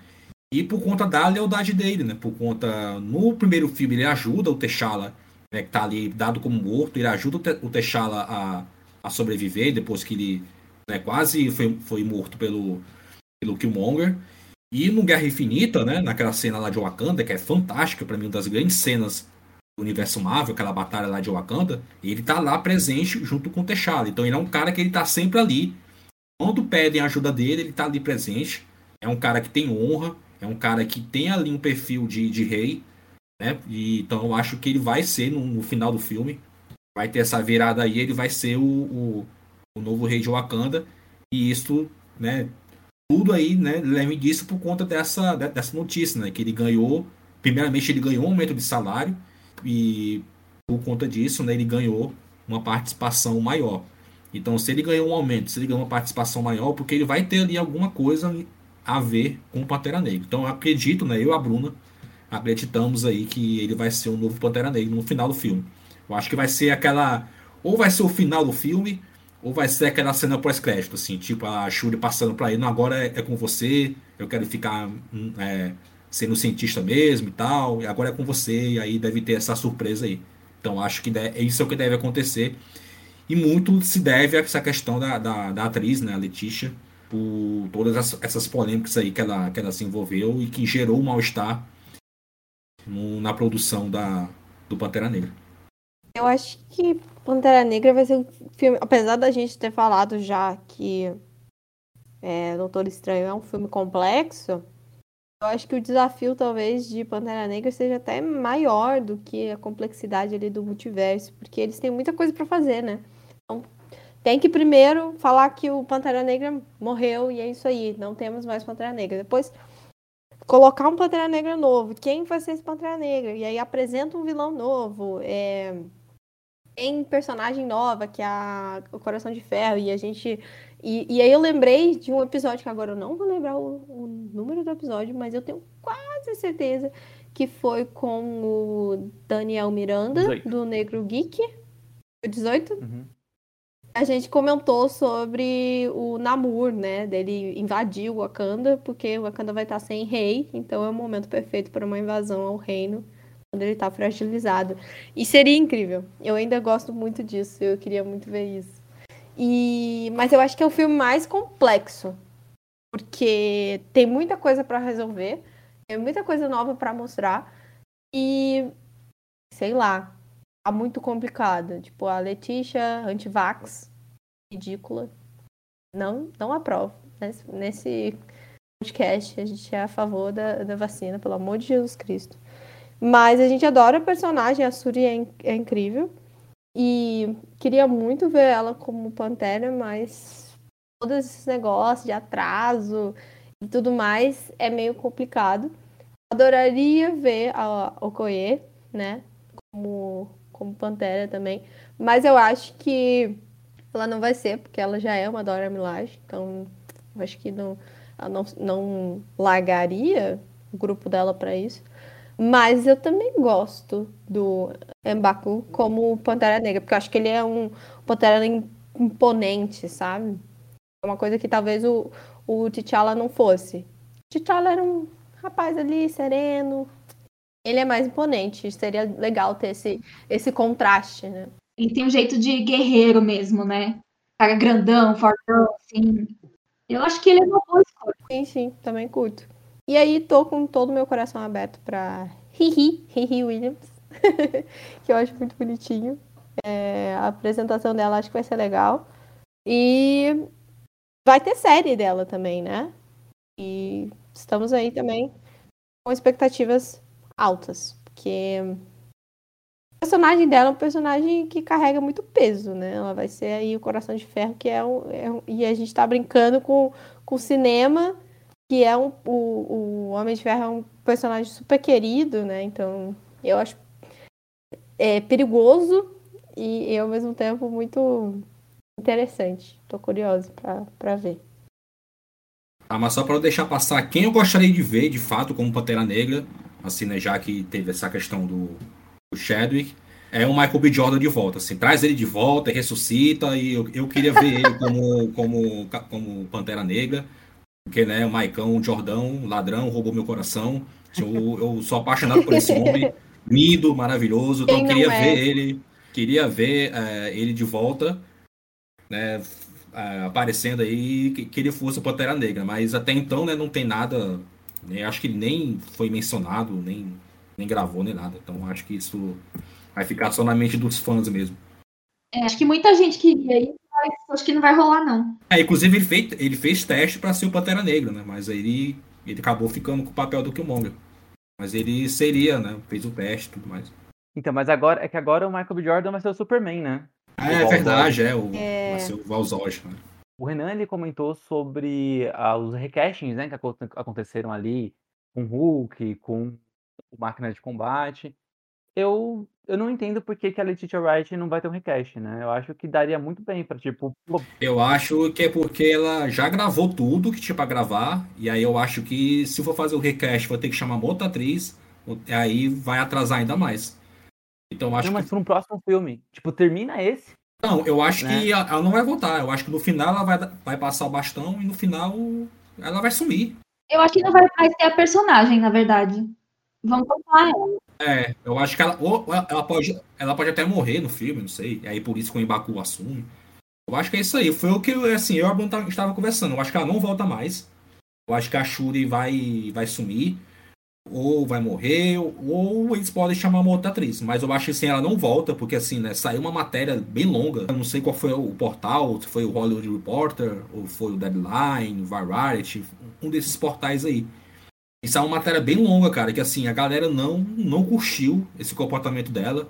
e por conta da lealdade dele, né? Por conta. No primeiro filme ele ajuda o T'Challa, né, que tá ali dado como morto, ele ajuda o T'Challa a, a sobreviver depois que ele né, quase foi, foi morto pelo, pelo Killmonger. E no Guerra Infinita, né, naquela cena lá de Wakanda, que é fantástica, para mim, uma das grandes cenas do universo Marvel, aquela batalha lá de Wakanda, ele tá lá presente junto com o T'Challa. Então ele é um cara que ele tá sempre ali. Quando pedem ajuda dele, ele tá ali presente. É um cara que tem honra, é um cara que tem ali um perfil de, de rei, né? E, então eu acho que ele vai ser no, no, final do filme, vai ter essa virada aí, ele vai ser o, o, o, novo rei de Wakanda. E isso, né? Tudo aí, né? Leve disso por conta dessa, dessa notícia, né? Que ele ganhou, primeiramente ele ganhou um aumento de salário e por conta disso, né? Ele ganhou uma participação maior. Então, se ele ganhou um aumento, se ele ganhou uma participação maior, porque ele vai ter ali alguma coisa a ver com o Pantera Negra. Então eu acredito, né, eu e a Bruna acreditamos aí que ele vai ser o novo Pantera Negra no final do filme. Eu acho que vai ser aquela ou vai ser o final do filme ou vai ser aquela cena pós-crédito, assim, tipo a Shuri passando para ele, não, agora é, é, com você, eu quero ficar hum, é, sendo cientista mesmo e tal, e agora é com você, e aí deve ter essa surpresa aí. Então acho que isso é o que deve acontecer. E muito se deve a essa questão da, da, da atriz, né, a Letícia, por todas essas polêmicas aí que ela, que ela se envolveu e que gerou um mal-estar na produção da, do Pantera Negra. Eu acho que Pantera Negra vai ser um filme, apesar da gente ter falado já que é, Doutor Estranho é um filme complexo, eu acho que o desafio talvez de Pantera Negra seja até maior do que a complexidade ali do multiverso, porque eles têm muita coisa para fazer, né? Então, tem que primeiro falar que o Pantera Negra morreu e é isso aí, não temos mais Pantera Negra. Depois colocar um Pantera Negra novo, quem vai ser esse Pantera Negra? E aí apresenta um vilão novo, é... tem personagem nova, que é a... o Coração de Ferro, e a gente... E, e aí eu lembrei de um episódio, que agora eu não vou lembrar o, o número do episódio, mas eu tenho quase certeza que foi com o Daniel Miranda, 18. do Negro Geek. 18? Uhum a gente comentou sobre o Namor, né? Dele invadir o Wakanda, porque o Wakanda vai estar sem rei, então é o momento perfeito para uma invasão ao reino quando ele está fragilizado. E seria incrível. Eu ainda gosto muito disso, eu queria muito ver isso. E mas eu acho que é o filme mais complexo, porque tem muita coisa para resolver, tem muita coisa nova para mostrar e sei lá, muito complicada. Tipo, a Letícia, antivax, ridícula. Não, não aprovo. Nesse, nesse podcast, a gente é a favor da, da vacina, pelo amor de Jesus Cristo. Mas a gente adora a personagem, a Suri é, é incrível. E queria muito ver ela como Pantera, mas todos esses negócios de atraso e tudo mais é meio complicado. Adoraria ver a Okoye, né, como como Pantera também. Mas eu acho que ela não vai ser, porque ela já é uma Dora Milaje. Então, eu acho que não, ela não, não largaria o grupo dela para isso. Mas eu também gosto do Mbaku como Pantera Negra, porque eu acho que ele é um Pantera imponente, sabe? É uma coisa que talvez o, o T'Challa não fosse. T'Challa era um rapaz ali, sereno, ele é mais imponente. Seria legal ter esse, esse contraste, né? Ele tem um jeito de guerreiro mesmo, né? Cara grandão, fortão, assim. Eu acho que ele é uma boa escolha. Sim, sim, também curto. E aí tô com todo o meu coração aberto para Hihi, Hihi Williams, <laughs> que eu acho muito bonitinho. É, a apresentação dela acho que vai ser legal. E vai ter série dela também, né? E estamos aí também com expectativas altas, porque o personagem dela é um personagem que carrega muito peso, né? Ela vai ser aí o Coração de Ferro, que é um. É um e a gente tá brincando com, com o cinema, que é um. O, o Homem de Ferro é um personagem super querido, né? Então, eu acho é, perigoso e, e ao mesmo tempo muito interessante. Tô curiosa pra, pra ver. Ah, mas só para deixar passar quem eu gostaria de ver, de fato, como Pantera Negra, assim, né, já que teve essa questão do, do Chadwick, é o Michael B. Jordan de volta, assim, traz ele de volta, ressuscita, e eu, eu queria ver ele como, como, como Pantera Negra, porque, né, o Maicão Jordão, ladrão, roubou meu coração, eu, eu sou apaixonado por esse homem, lindo, maravilhoso, então eu queria é? ver ele, queria ver é, ele de volta, né, uh, aparecendo aí que, que, ele fosse o Pantera Negra, mas até então né, não tem nada, né, acho que ele nem foi mencionado, nem, nem gravou, nem nada. Então acho que isso vai ficar só na mente dos fãs mesmo. É, acho que muita gente queria ir, mas acho que não vai rolar, não. É, inclusive ele fez, ele fez teste para ser o Pantera Negra, né? Mas aí ele, ele acabou ficando com o papel do Killmonger. Mas ele seria, né? Fez o teste e tudo mais. Então, mas agora é que agora o Michael B. Jordan vai ser o Superman, né? Ah, é verdade, é o, é... o Valzoj, né? O Renan ele comentou sobre ah, os recastings né, que aconteceram ali com Hulk, com Máquina de Combate. Eu, eu não entendo por que, que a Letitia Wright não vai ter um recast, né? Eu acho que daria muito bem para tipo. Eu acho que é porque ela já gravou tudo que tinha pra gravar, e aí eu acho que se for fazer o recast, vai ter que chamar uma outra atriz, aí vai atrasar ainda mais. Então acho não, mas que... para um próximo filme. Tipo, termina esse. Não, eu acho né? que ela não vai voltar. Eu acho que no final ela vai, vai passar o bastão e no final ela vai sumir. Eu acho que não vai mais ter a personagem, na verdade. Vão contar ela. É, eu acho que ela, ou ela pode, ela pode até morrer no filme, não sei. Aí por isso que o Embaku assume. Eu acho que é isso aí. Foi o que assim, eu e a estava conversando. Eu acho que ela não volta mais. Eu acho que a Shuri vai, vai sumir ou vai morrer, ou eles podem chamar uma outra atriz. Mas eu acho que assim, ela não volta, porque assim, né, saiu uma matéria bem longa. Eu não sei qual foi o portal, se foi o Hollywood Reporter, ou foi o Deadline, Variety, um desses portais aí. E saiu uma matéria bem longa, cara, que assim, a galera não, não curtiu esse comportamento dela.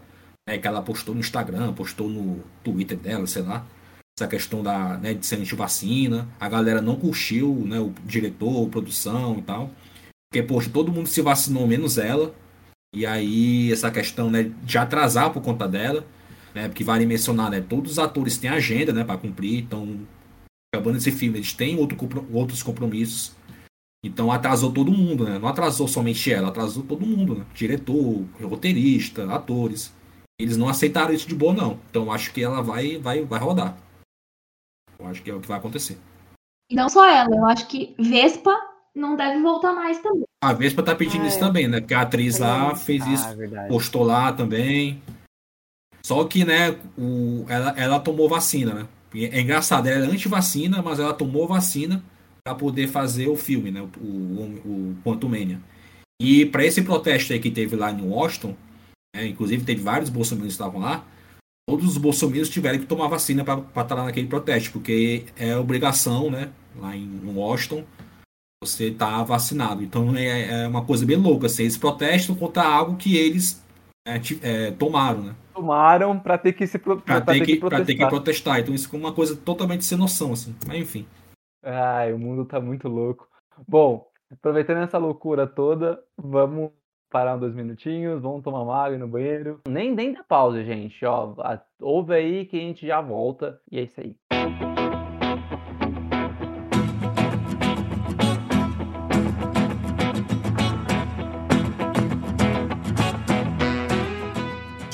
Né, que ela postou no Instagram, postou no Twitter dela, sei lá. Essa questão da, né, de ser anti-vacina. A galera não curtiu, né, o diretor, produção e tal. Porque, poxa, todo mundo se vacinou, menos ela. E aí, essa questão né, de atrasar por conta dela. Né, porque vale mencionar, né? Todos os atores têm agenda né, para cumprir. Então, acabando esse filme, eles têm outro, outros compromissos. Então atrasou todo mundo, né? Não atrasou somente ela, atrasou todo mundo, né? Diretor, roteirista, atores. Eles não aceitaram isso de boa, não. Então acho que ela vai, vai, vai rodar. Eu acho que é o que vai acontecer. E não só ela, eu acho que Vespa não deve voltar mais também. A Vespa tá pedindo ah, isso é. também, né? Porque a atriz lá fez ah, isso, verdade. postou lá também. Só que, né, o, ela, ela tomou vacina, né? É engraçado, ela é anti-vacina, mas ela tomou vacina para poder fazer o filme, né? O, o, o Quantumania. E para esse protesto aí que teve lá em Washington, né, inclusive teve vários bolsominions que estavam lá, todos os bolsominions tiveram que tomar vacina para estar lá naquele protesto, porque é obrigação, né? Lá em Washington, você tá vacinado. Então é, é uma coisa bem louca. Assim, eles protestam contra algo que eles é, é, tomaram, né? Tomaram para ter que se pro... pra, ter, ter, que, que ter que protestar. Então isso é uma coisa totalmente sem noção, assim. Mas enfim. Ai, o mundo tá muito louco. Bom, aproveitando essa loucura toda, vamos parar dois minutinhos, vamos tomar uma água no banheiro. Nem, nem dá pausa, gente. Ó, ouve aí que a gente já volta. E é isso aí.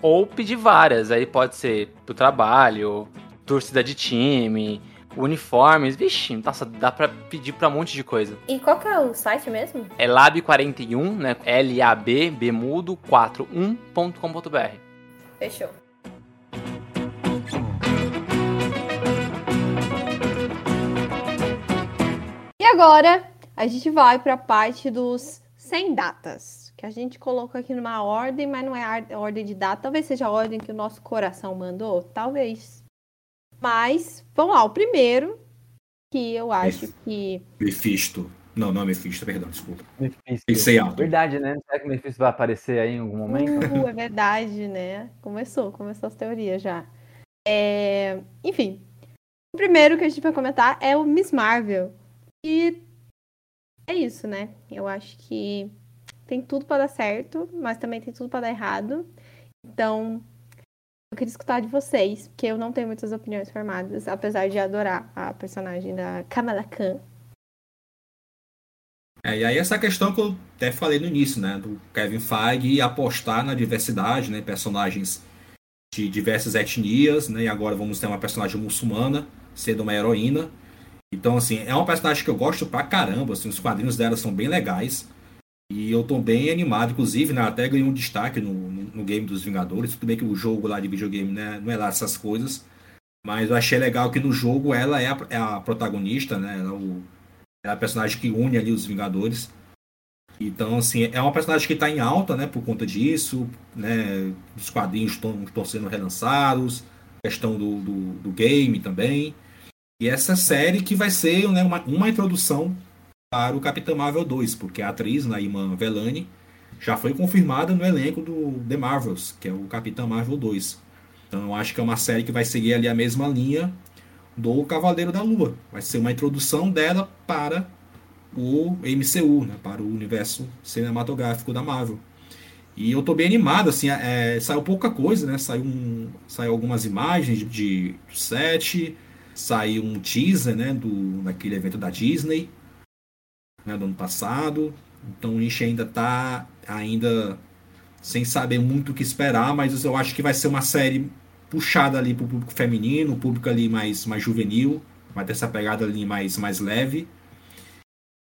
Ou pedir várias. Aí pode ser pro trabalho, torcida de time, uniformes. Vixe, nossa, dá pra pedir pra um monte de coisa. E qual que é o site mesmo? É lab41, né? L-A-B, B mudo, 41.com.br. Fechou. E agora a gente vai para a parte dos sem datas, que a gente colocou aqui numa ordem, mas não é a ordem de data. Talvez seja a ordem que o nosso coração mandou, talvez. Mas, vamos lá, o primeiro, que eu acho Mef- que. Mephisto. Não, não é Mephisto, perdão, desculpa. Mephisto. Pensei alto. Verdade, né? Será que o Mephisto vai aparecer aí em algum momento? Uh, é verdade, né? Começou, começou as teorias já. É, Enfim, o primeiro que a gente vai comentar é o Miss Marvel. E é isso, né? Eu acho que tem tudo pra dar certo, mas também tem tudo pra dar errado. Então, eu queria escutar de vocês, porque eu não tenho muitas opiniões formadas, apesar de adorar a personagem da Kamala Khan. É, e aí essa questão que eu até falei no início, né? Do Kevin Feige apostar na diversidade, né? Personagens de diversas etnias, né? E agora vamos ter uma personagem muçulmana sendo uma heroína. Então, assim, é uma personagem que eu gosto pra caramba, assim, os quadrinhos dela são bem legais. E eu tô bem animado, inclusive, né? Até ganhei um destaque no, no, game dos Vingadores. Tudo bem que o jogo lá de videogame né, não é lá essas coisas. Mas eu achei legal que no jogo ela é a, é a protagonista, né? Ela é, o, é a personagem que une ali os Vingadores. Então, assim, é uma personagem que está em alta, né? Por conta disso, né? Os quadrinhos estão sendo relançados, questão do, do, do, game também. E essa série que vai ser né, uma, uma introdução para o Capitão Marvel 2, porque a atriz, Naima Velani, já foi confirmada no elenco do The Marvels, que é o Capitão Marvel 2. Então eu acho que é uma série que vai seguir ali a mesma linha do Cavaleiro da Lua. Vai ser uma introdução dela para o MCU, né, para o universo cinematográfico da Marvel. E eu tô bem animado, assim, é, saiu pouca coisa, né? Saiu, um, saiu algumas imagens de, de set, saiu um teaser, né, do naquele evento da Disney, né, do ano passado. Então a gente ainda tá ainda sem saber muito o que esperar, mas eu acho que vai ser uma série puxada ali pro público feminino, o público ali mais mais juvenil, vai ter essa pegada ali mais mais leve.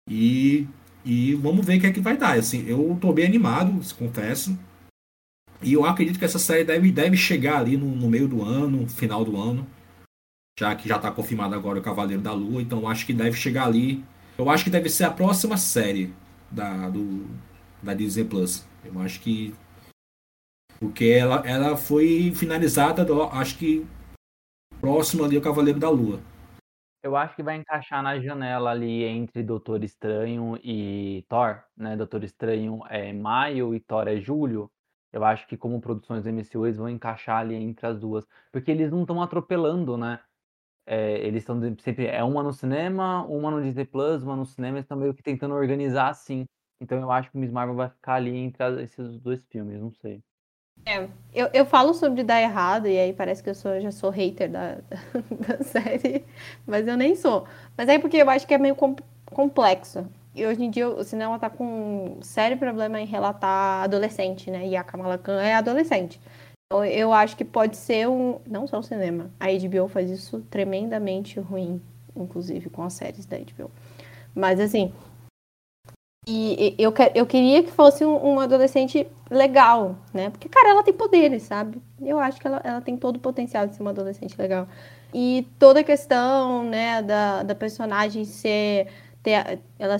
E, e vamos ver o que é que vai dar. Assim, eu tô bem animado, confesso. E eu acredito que essa série deve, deve chegar ali no, no meio do ano, final do ano. Já que já está confirmado agora o Cavaleiro da Lua. Então acho que deve chegar ali. Eu acho que deve ser a próxima série da, do, da Disney Plus. Eu acho que. Porque ela, ela foi finalizada, acho que próximo ali ao Cavaleiro da Lua. Eu acho que vai encaixar na janela ali entre Doutor Estranho e Thor, né? Doutor Estranho é maio e Thor é julho. Eu acho que como produções MCU eles vão encaixar ali entre as duas, porque eles não estão atropelando, né? É, eles estão sempre é uma no cinema, uma no Disney Plus, uma no cinema, eles estão meio que tentando organizar assim. Então eu acho que o Miss Marvel vai ficar ali entre esses dois filmes, não sei. É, eu, eu falo sobre dar errado, e aí parece que eu sou, já sou hater da, <laughs> da série, mas eu nem sou. Mas é porque eu acho que é meio com- complexo. E hoje em dia o cinema tá com um sério problema em relatar adolescente, né? E a Kamala Khan é adolescente. Eu acho que pode ser um. Não só o cinema. A HBO faz isso tremendamente ruim, inclusive com as séries da HBO. Mas assim. E, eu, eu queria que fosse um, um adolescente legal, né? Porque, cara, ela tem poderes, sabe? Eu acho que ela, ela tem todo o potencial de ser uma adolescente legal. E toda a questão, né, da, da personagem ser ter, ela,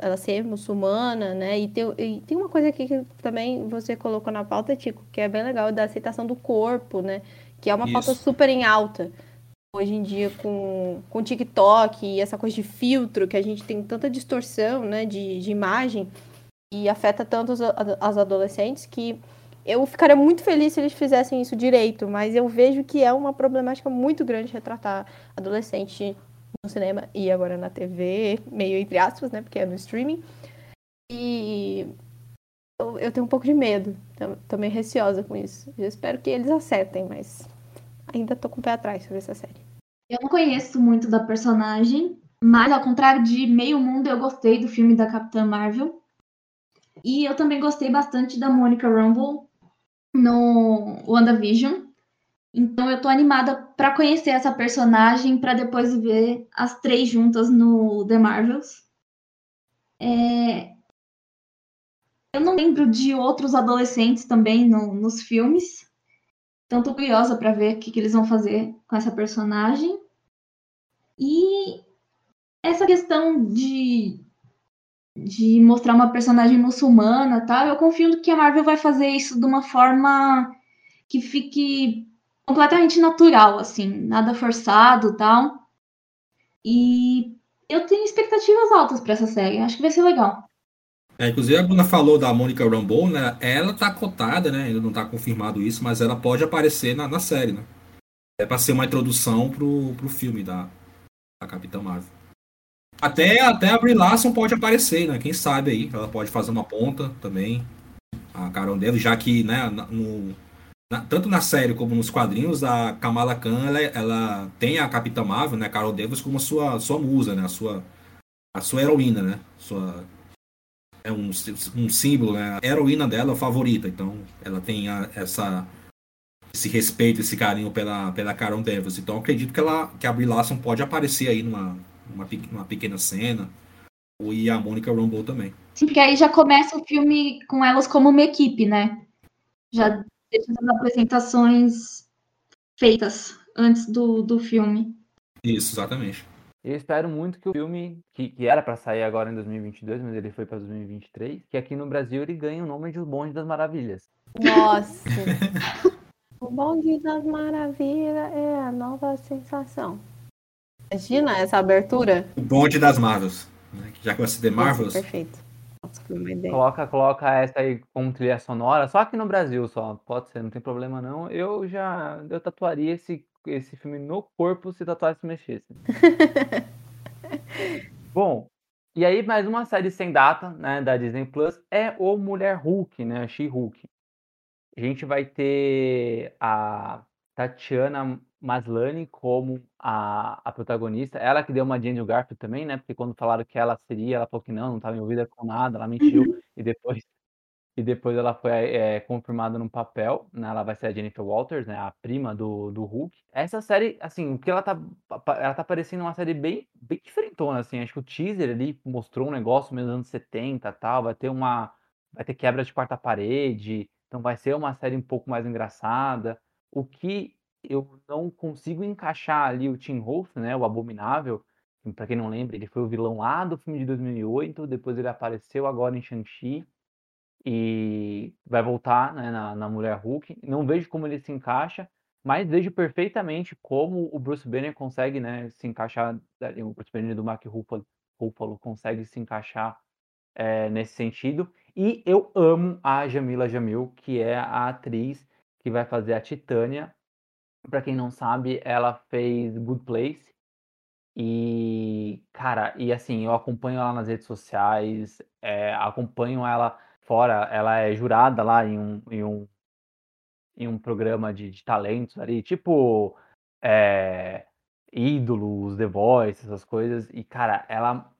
ela ser muçulmana, né? E, ter, e tem uma coisa aqui que também você colocou na pauta, Tico, que é bem legal, da aceitação do corpo, né? Que é uma Isso. pauta super em alta. Hoje em dia, com, com TikTok e essa coisa de filtro, que a gente tem tanta distorção, né, de, de imagem, e afeta tanto os, as adolescentes, que eu ficaria muito feliz se eles fizessem isso direito, mas eu vejo que é uma problemática muito grande retratar adolescente no cinema e agora na TV, meio entre aspas, né? Porque é no streaming. E eu, eu tenho um pouco de medo. Tô meio receosa com isso. Eu espero que eles acertem, mas ainda tô com o pé atrás sobre essa série. Eu não conheço muito da personagem, mas ao contrário de meio mundo, eu gostei do filme da Capitã Marvel. E eu também gostei bastante da Monica Rambeau no WandaVision. Então eu tô animada para conhecer essa personagem para depois ver as três juntas no The Marvels. É... Eu não lembro de outros adolescentes também no- nos filmes. Então tô curiosa para ver o que, que eles vão fazer com essa personagem. E essa questão de, de mostrar uma personagem muçulmana, tal, eu confio que a Marvel vai fazer isso de uma forma que fique completamente natural, assim, nada forçado, tal. E eu tenho expectativas altas para essa série. Acho que vai ser legal. É, inclusive a Bruna falou da Monica Rambeau, né? Ela tá cotada, né? Ainda não tá confirmado isso, mas ela pode aparecer na, na série, né? É pra ser uma introdução pro, pro filme da, da Capitã Marvel. Até, até a Brie Larson pode aparecer, né? Quem sabe aí. Ela pode fazer uma ponta também. A Carol Dev, já que, né, no, na- tanto na série como nos quadrinhos, a Kamala Khan, ela, ela tem a Capitã Marvel, né? Carol Davis como a sua, sua musa, né? A sua, a sua heroína, né? Sua, é um, um símbolo, né? A heroína dela favorita. Então, ela tem a- essa esse respeito, esse carinho pela, pela Carol Davis. Então, acredito que, ela, que a Brie Larson pode aparecer aí numa, numa, numa pequena cena. E a Monica Rambeau também. Sim, porque aí já começa o filme com elas como uma equipe, né? Já deixa as apresentações feitas antes do, do filme. Isso, exatamente. Eu espero muito que o filme, que, que era pra sair agora em 2022, mas ele foi pra 2023, que aqui no Brasil ele ganhe o nome de O Bonde das Maravilhas. Nossa! <laughs> o Bonde das Maravilhas é a nova sensação. Imagina essa abertura? O bonde das Marvels. Né? Já ser The Marvels. Nossa, perfeito. Nossa, foi uma ideia. Coloca, coloca essa aí como trilha sonora, só aqui no Brasil só, pode ser, não tem problema não. Eu já, eu tatuaria esse, esse filme no corpo se tatuagem se mexesse. <laughs> Bom, e aí mais uma série sem data, né, da Disney Plus é o Mulher Hulk, né, She-Hulk. A gente vai ter a Tatiana Maslany como a, a protagonista. Ela que deu uma de Andrew Garfield também, né? Porque quando falaram que ela seria, ela falou que não, não estava envolvida com nada, ela mentiu. E depois, e depois ela foi é, confirmada no papel, né? Ela vai ser a Jennifer Walters, né? A prima do, do Hulk. Essa série, assim, o que ela tá, ela tá parecendo uma série bem, bem diferentona, assim. Acho que o teaser ali mostrou um negócio meio dos anos 70 e tal. Vai ter uma, vai ter quebra de quarta parede. Então vai ser uma série um pouco mais engraçada. O que eu não consigo encaixar ali o Tim Wolf, né, o Abominável. Para quem não lembra, ele foi o vilão lá do filme de 2008, depois ele apareceu agora em Shang-Chi e vai voltar né, na, na Mulher Hulk. Não vejo como ele se encaixa, mas vejo perfeitamente como o Bruce Banner consegue né, se encaixar, o Bruce Banner do Mark Ruffalo, Ruffalo consegue se encaixar é, nesse sentido. E eu amo a Jamila Jamil, que é a atriz que vai fazer a Titânia. Para quem não sabe, ela fez Good Place. E, cara, e assim, eu acompanho ela nas redes sociais, é, acompanho ela fora, ela é jurada lá em um, em um, em um programa de, de talentos ali, tipo é, Ídolos, The Voice, essas coisas. E, cara, ela,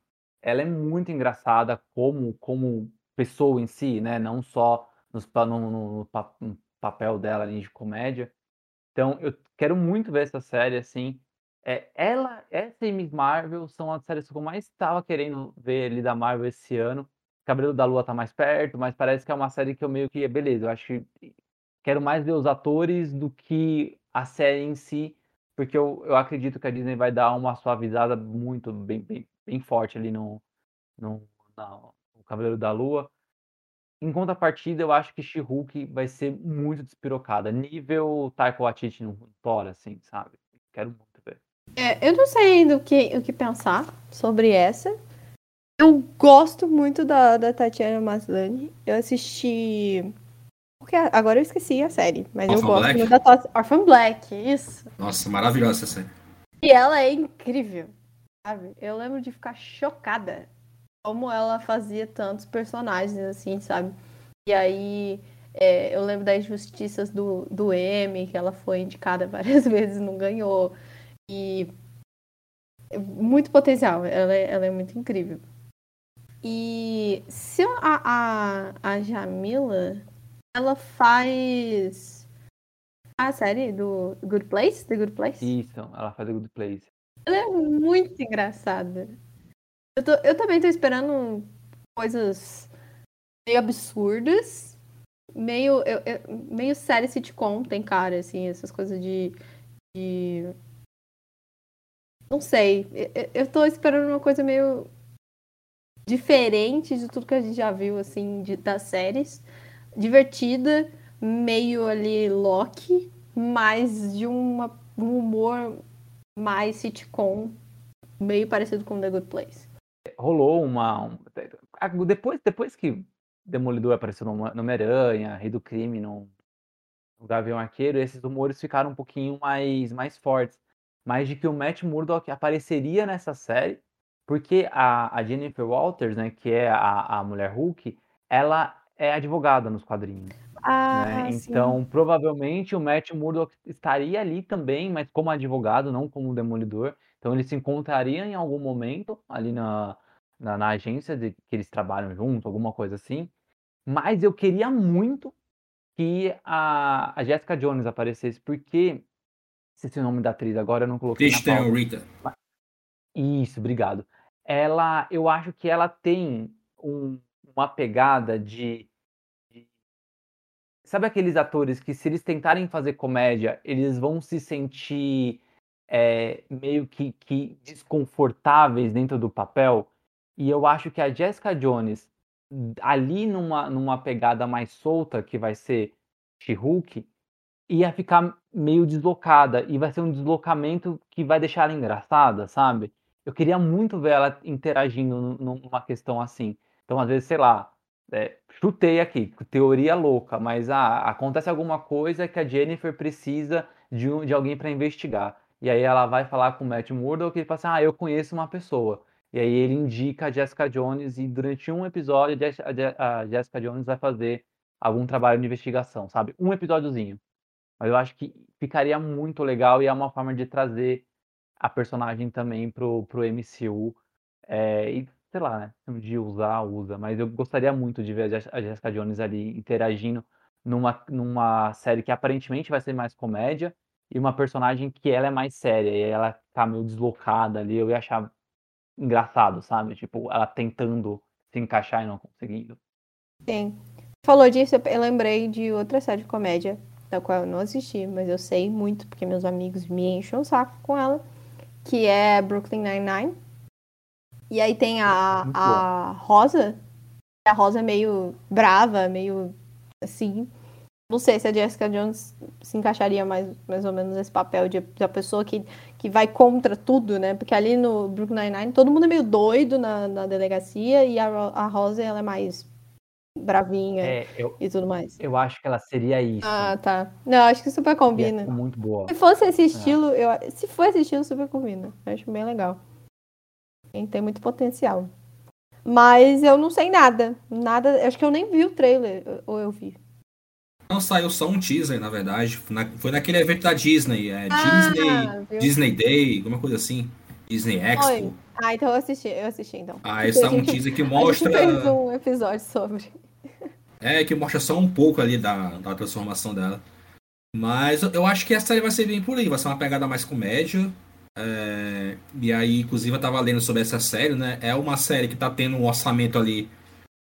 ela é muito engraçada como, como pessoa em si, né? Não só nos, no, no, no, no papel dela ali de comédia. Então, eu quero muito ver essa série, assim. É, ela, essa e Miss Marvel são as séries que eu mais estava querendo ver ali da Marvel esse ano. Cabelo da Lua tá mais perto, mas parece que é uma série que eu meio que, beleza, eu acho que quero mais ver os atores do que a série em si, porque eu, eu acredito que a Disney vai dar uma suavizada muito bem, bem, bem forte ali no, no, no Cavaleiro da Lua. Em contrapartida, eu acho que She-Hulk vai ser muito despirocada, nível Taika Waititi no Thor, assim, sabe? Quero muito ver. É, eu não sei ainda o que, o que pensar sobre essa. Eu gosto muito da, da Tatiana Maslany. Eu assisti. Porque agora eu esqueci a série, mas eu Orphan gosto Black? muito da Tat- Orphan Black, isso. Nossa, maravilhosa essa série. E ela é incrível, sabe? Eu lembro de ficar chocada como ela fazia tantos personagens, assim, sabe? E aí, é, eu lembro das injustiças do, do M, que ela foi indicada <laughs> várias vezes, não ganhou. E muito potencial, ela é, ela é muito incrível. E se a, a, a Jamila, ela faz a série do Good Place, The Good Place? Isso, ela faz a Good Place. Ela é muito engraçada. Eu, tô- eu também tô esperando coisas meio absurdas. Meio, eu- eu- meio série sitcom, tem cara, assim, essas coisas de. de... Não sei. Eu, eu- tô esperando uma coisa meio diferente de tudo que a gente já viu, assim, de- das séries. Divertida, meio ali Loki, mas de uma, um humor mais sitcom, meio parecido com The Good Place. Rolou uma. um- depois, depois que Demolidor apareceu no no Homem-Aranha, Rei do Crime, no, no Gavião Arqueiro, esses rumores ficaram um pouquinho mais, mais fortes. Mas de que o Matt Murdock apareceria nessa série, porque a, a Jennifer Walters, né, que é a, a mulher Hulk, ela é advogada nos quadrinhos. Ah, né? Então, provavelmente o Matt Murdock estaria ali também, mas como advogado, não como demolidor. Então, eles se encontrariam em algum momento ali na, na, na agência de que eles trabalham junto, alguma coisa assim. Mas eu queria muito que a, a Jessica Jones aparecesse, porque. Esqueci o nome da atriz agora, eu não coloquei pauta. Rita. Isso, obrigado. Ela, eu acho que ela tem um- uma pegada de, de- Sabe aqueles atores que, se eles tentarem fazer comédia, eles vão se sentir é, meio que, que desconfortáveis dentro do papel? E eu acho que a Jessica Jones, ali numa, numa pegada mais solta, que vai ser She-Hulk, ia ficar meio deslocada. E vai ser um deslocamento que vai deixar ela engraçada, sabe? Eu queria muito ver ela interagindo nu- numa questão assim. Então, às vezes, sei lá, é, chutei aqui, teoria louca, mas ah, acontece alguma coisa que a Jennifer precisa de, um- de alguém para investigar. E aí ela vai falar com o Matt Murdock e ele fala assim: Ah, eu conheço uma pessoa. E aí ele indica a Jessica Jones e durante um episódio a Jess- a Je- a Jessica Jones vai fazer algum trabalho de investigação, sabe? Um episódiozinho. Mas eu acho que ficaria muito legal e é uma forma de trazer a personagem também pro, pro MCU. É, e sei lá, né? Dia usar, usa. Mas eu gostaria muito de ver a Jessica Jones ali interagindo numa, numa série que aparentemente vai ser mais comédia e uma personagem que ela é mais séria e ela tá meio deslocada ali. Eu ia achar engraçado, sabe? Tipo, ela tentando se encaixar e não conseguindo. Sim. Falou disso, eu lembrei de outra série de comédia, da qual eu não assisti, mas eu sei muito, porque meus amigos me enchem o saco com ela, que é Brooklyn Nine-Nine. E aí tem a, a Rosa, a Rosa é meio brava, meio assim. Não sei se a Jessica Jones se encaixaria mais, mais ou menos nesse papel de, da pessoa que, que vai contra tudo, né? Porque ali no Brooklyn Nine-Nine todo mundo é meio doido na, na delegacia e a, a Rosa ela é mais bravinha É, eu, e tudo mais. eu acho que ela seria isso. Ah, tá. Não, acho que super combina. ser muito boa. Se fosse esse estilo, eu, se for esse estilo, super combina. Eu acho bem legal. Tem, tem muito potencial. Mas eu não sei nada. Nada. Acho que eu nem vi o trailer. Ou eu vi. Não saiu só um teaser, na verdade. Na- foi naquele evento da Disney. É, Ah, Disney, viu? Disney Day, alguma coisa assim. Disney Expo. Oi. Ah, então eu assisti. Eu assisti, então. Ah, esse é um <laughs> teaser que mostra. A gente fez um episódio sobre. É, que mostra só um pouco ali da, da transformação dela. Mas eu- acho que a série vai ser bem por aí, vai ser uma pegada mais comédia. É, e aí, inclusive, eu tava lendo sobre essa série, né? É uma série que tá tendo um orçamento ali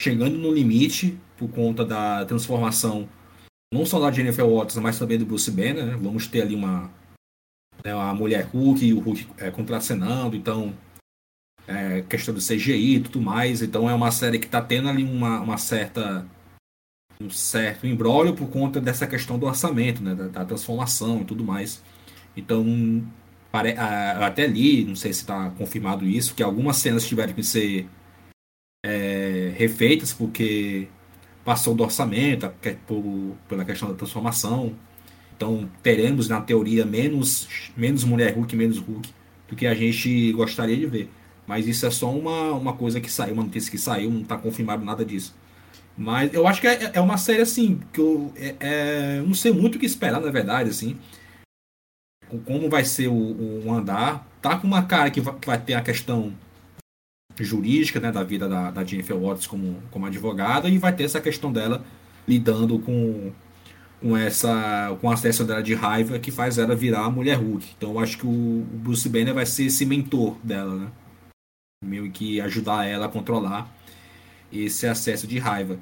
chegando no limite por conta da transformação não só da Jennifer Waters, mas também do Bruce Banner, né? Vamos ter ali uma né, mulher Hulk e o Hulk é, contracenando, então é, questão do CGI e tudo mais. Então é uma série que está tendo ali uma, uma certa um certo embrólio por conta dessa questão do orçamento, né, da, da transformação e tudo mais. Então, pare, até ali, não sei se está confirmado isso, que algumas cenas tiveram que ser é, refeitas porque passou do orçamento, por, pela questão da transformação. Então, teremos, na teoria, menos, menos mulher Hulk, menos Hulk do que a gente gostaria de ver. Mas isso é só uma, uma coisa que saiu, uma notícia que saiu, não está confirmado nada disso. Mas eu acho que é, é uma série assim, que eu é, é, não sei muito o que esperar, na verdade, assim. Como vai ser o, o andar. Tá com uma cara que vai, que vai ter a questão jurídica, né, da vida da, da Jennifer Watts como, como advogada, e vai ter essa questão dela lidando com, com essa com acesso dela de raiva que faz ela virar a mulher Hulk. Então acho que o, o Bruce Banner vai ser esse mentor dela, né? Meio que ajudar ela a controlar esse acesso de raiva.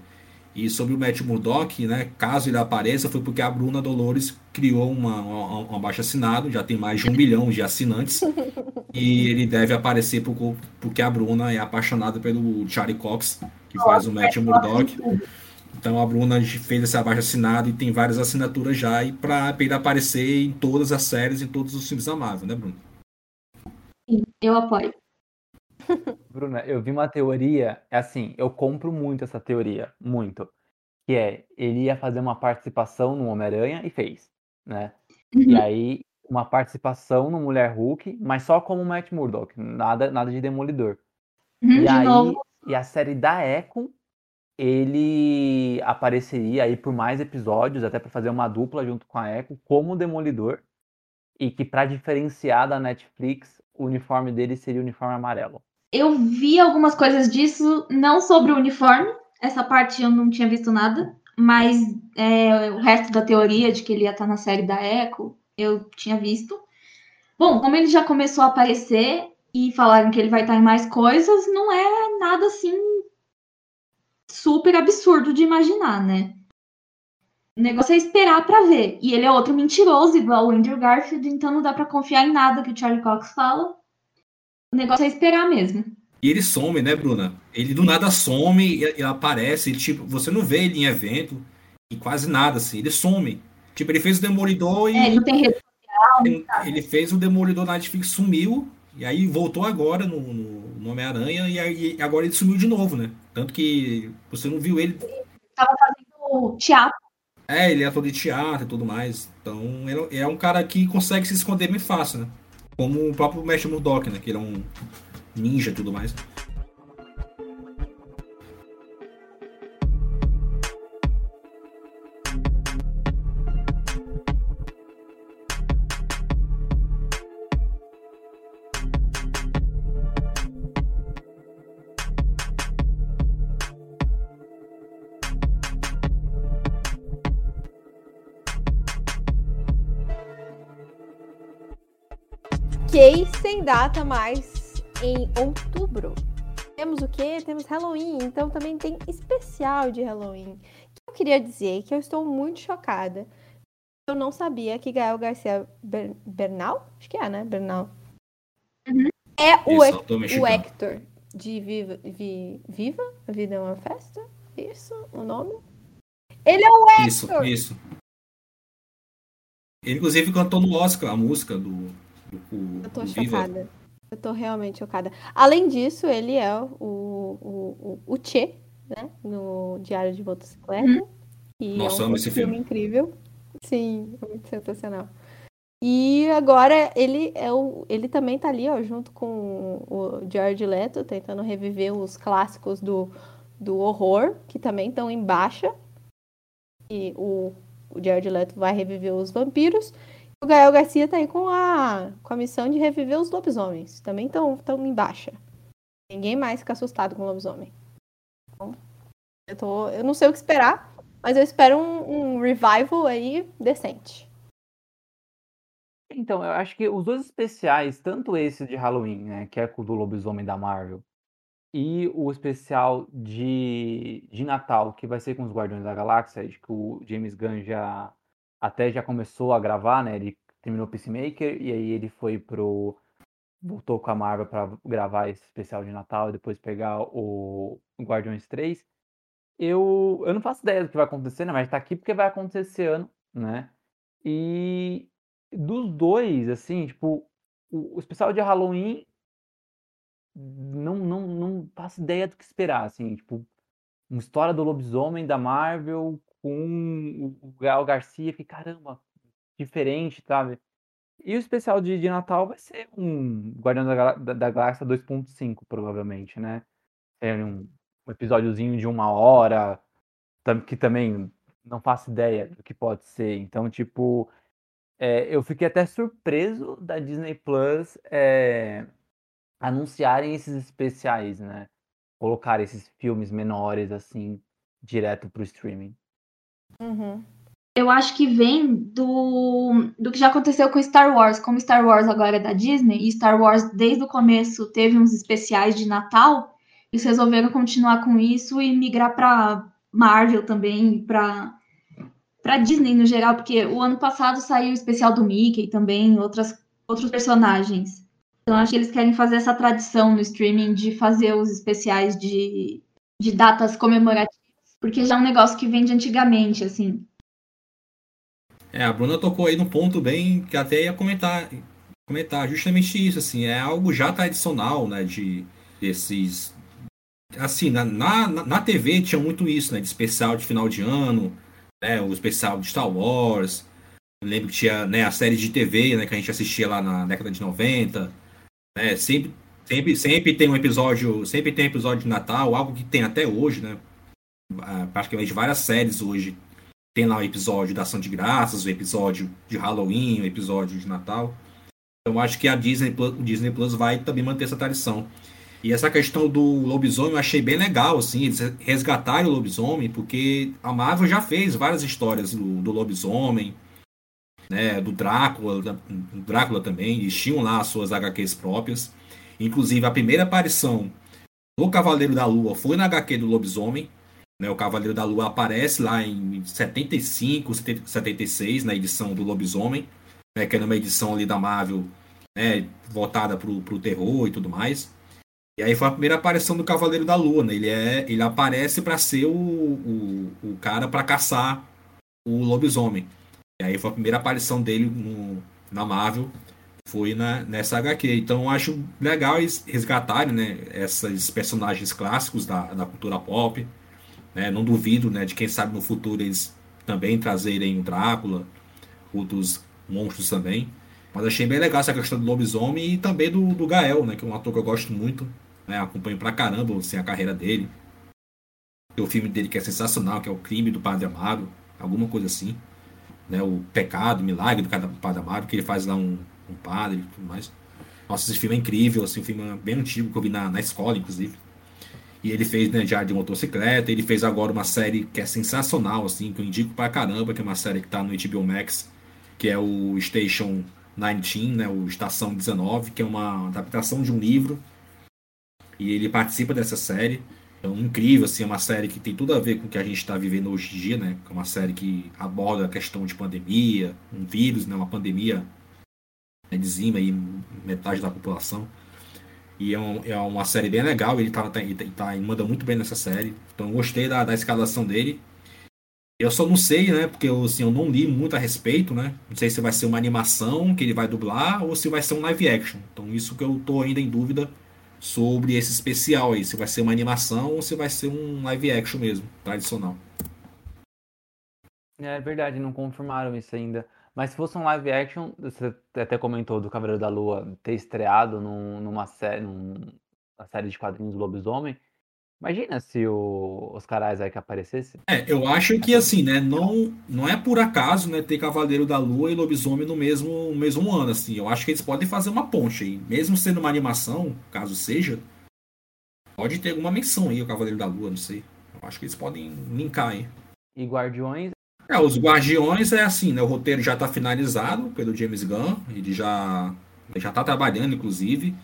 E sobre o Matt Murdock, né, caso ele apareça, foi porque a Bruna Dolores criou uma, uma, uma baixa assinado, já tem mais de um milhão de assinantes, <laughs> e ele deve aparecer por, porque a Bruna é apaixonada pelo Charlie Cox, que faz o Matt Murdock. Então a Bruna fez esse abaixo assinado e tem várias assinaturas já, e para ele aparecer em todas as séries, em todos os filmes da Marvel, né, Bruno? Sim, eu apoio. <laughs> Bruna, eu vi uma teoria, é assim, eu compro muito essa teoria, muito. Que é, ele ia fazer uma participação no Homem-Aranha e fez, né? Uhum. E aí, uma participação no Mulher Hulk, mas só como Matt Murdock, nada, nada de Demolidor. Uhum, e de aí, novo. e a série da Echo, ele apareceria aí por mais episódios, até para fazer uma dupla junto com a Echo, como Demolidor. E que para diferenciar da Netflix, o uniforme dele seria o uniforme amarelo. Eu vi algumas coisas disso, não sobre o uniforme, essa parte eu não tinha visto nada, mas é, o resto da teoria de que ele ia estar na série da Echo, eu tinha visto. Bom, como ele já começou a aparecer e falaram que ele vai estar em mais coisas, não é nada assim super absurdo de imaginar, né? O negócio é esperar para ver. E ele é outro mentiroso, igual o Andrew Garfield, então não dá para confiar em nada que o Charlie Cox fala. O negócio é esperar mesmo. E ele some, né, Bruna? Ele do nada some e, e aparece, tipo, você não vê ele em evento e quase nada, assim, ele some. Tipo, ele fez o Demolidor e. É, ele tem rede social. Ele, ele, fez o Demolidor na Netflix, sumiu, e aí voltou agora no, no, Homem-Aranha, e, e agora ele sumiu de novo, né? Tanto que você não viu ele. Ele tava fazendo teatro. É, ele é ator de teatro e tudo mais. Então, ele é um cara que consegue se esconder bem fácil, né? Como o próprio Mestre Murdock, né? Que ele é um ninja e tudo mais. Data mais em outubro. Temos o quê? Temos Halloween, então também tem especial de Halloween. Eu queria dizer que eu estou muito chocada. Eu não sabia que Gael Garcia Ber Bernal, acho que é, né? Bernal. Uhum. É o, Isso, o Hector de Viva, Vi, Viva? A Vida é uma Festa? Isso, o nome? Ele é o Hector! Isso, isso. Ele, inclusive, cantou no Oscar a música do, o, eu tô o chocada. Viva. Eu tô realmente chocada. Além disso, ele é o, o, o, o Che, né? No Diário de Motocicleta. Uhum. E Nossa, é um amo esse filme. incrível. Sim, é muito sensacional. E agora ele é o, ele também tá ali, ó, junto com o George Leto, tentando reviver os clássicos do, do horror, que também estão em baixa. E o, o George Leto vai reviver os vampiros. O Gael Garcia tá aí com a, com a missão de reviver os lobisomens. Também estão tão em baixa. Ninguém mais fica assustado com lobisomem. Então, eu, tô, eu não sei o que esperar, mas eu espero um, um revival aí decente. Então, eu acho que os dois especiais, tanto esse de Halloween, né, que é o do lobisomem da Marvel, e o especial de, de Natal, que vai ser com os Guardiões da Galáxia, de que o James Gunn já até já começou a gravar, né? Ele terminou Peacemaker e aí ele foi pro voltou com a Marvel para gravar esse especial de Natal e depois pegar o Guardiões 3. Eu, eu não faço ideia do que vai acontecer, né? Mas tá aqui porque vai acontecer esse ano, né? E dos dois, assim, tipo, o, o especial de Halloween não, não, não faço ideia do que esperar, assim, tipo, uma história do lobisomem da Marvel com o Gal Garcia, que caramba, diferente, sabe? E o especial de, de Natal vai ser um Guardião da, da, da Galáxia 2.5, provavelmente, né? É um, um episódiozinho de uma hora, que também não faço ideia do que pode ser. Então, tipo, é, eu fiquei até surpreso da Disney Plus é, anunciarem esses especiais, né? Colocar esses filmes menores, assim, direto pro streaming. Uhum. Eu acho que vem do, do que já aconteceu com Star Wars. Como Star Wars agora é da Disney, e Star Wars desde o começo teve uns especiais de Natal, eles resolveram continuar com isso e migrar para Marvel também, para para Disney no geral, porque o ano passado saiu o especial do Mickey também, outras, outros personagens. Então acho que eles querem fazer essa tradição no streaming de fazer os especiais de, de datas comemorativas, porque já é um negócio que vem de antigamente, assim. É, a Bruna tocou aí no ponto bem que até ia comentar, comentar justamente isso, assim, é algo já tradicional, né, de desses assim, na, na, na TV tinha muito isso, né, de especial de final de ano, né, o especial de Star Wars. Eu lembro que tinha, né, a série de TV, né, que a gente assistia lá na década de 90, né, sempre sempre sempre tem um episódio, sempre tem um episódio de Natal, algo que tem até hoje, né? Praticamente várias séries hoje tem lá o episódio da Ação de Graças, o episódio de Halloween, o episódio de Natal. Então acho que a Disney Plus, o Disney Plus vai também manter essa tradição. E essa questão do lobisomem eu achei bem legal, assim, eles resgatarem o lobisomem, porque a Marvel já fez várias histórias do, do lobisomem, né, do Drácula, do Drácula também, eles tinham lá as suas HQs próprias. Inclusive, a primeira aparição do Cavaleiro da Lua foi na HQ do lobisomem, né, o Cavaleiro da Lua aparece lá em 75, 76, na edição do Lobisomem, né, que é uma edição ali da Marvel, né, voltada para o terror e tudo mais. E aí foi a primeira aparição do Cavaleiro da Lua. Né? Ele, é, ele aparece para ser o, o, o cara para caçar o lobisomem. E aí foi a primeira aparição dele no, na Marvel. Foi na, nessa HQ. Então acho legal eles resgatarem né, esses personagens clássicos da, da cultura pop. Né? Não duvido né, de quem sabe no futuro eles também trazerem o Drácula, outros monstros também. Mas achei bem legal essa questão do lobisomem e também do, do Gael, né, que é um ator que eu gosto muito. Né, acompanho pra caramba assim, a carreira dele. Tem o filme dele que é sensacional, que é o Crime do Padre Amaro, alguma coisa assim. Né, o Pecado, o Milagre do Padre Amaro, que ele faz lá um, um padre e tudo mais. Nossa, esse filme é incrível, assim, um filme bem antigo que eu vi na, na escola, inclusive. E ele fez né, Diário de Motocicleta, ele fez agora uma série que é sensacional, assim, que eu indico pra caramba, que é uma série que tá no HBO Max, que é o Station 19, né, o Estação 19, que é uma adaptação de um livro. E ele participa dessa série. Então, incrível, assim, é uma série que tem tudo a ver com o que a gente está vivendo hoje em dia, né? É uma série que aborda a questão de pandemia, um vírus, né? Uma pandemia né, dizima aí metade da população. E é, um, é uma série bem legal, ele, tá, tá, tá, manda muito bem nessa série. Então gostei da, da escalação dele. Eu só não sei, né? Porque eu, assim, eu não li muito a respeito, né? Não sei se vai ser uma animação que ele vai dublar ou se vai ser um live action. Então isso que eu tô ainda em dúvida sobre esse especial aí. Se vai ser uma animação ou se vai ser um live action mesmo, tradicional. É verdade, não confirmaram isso ainda. Mas se fosse um live action, você até comentou do Cavaleiro da Lua ter estreado num, numa série, numa série de quadrinhos do Lobisomem. Imagina se o Oscar Isaac aparecesse. É, eu acho que assim, né, não, não é por acaso, né, ter Cavaleiro da Lua e Lobisomem no mesmo, mesmo ano, assim. Eu acho que eles podem fazer uma ponte aí. Mesmo sendo uma animação, caso seja, pode ter alguma menção aí o Cavaleiro da Lua, não sei. Eu acho que eles podem linkar aí. E Guardiões é, os Guardiões é assim, né? O roteiro já está finalizado pelo James Gunn, ele já já está trabalhando, inclusive.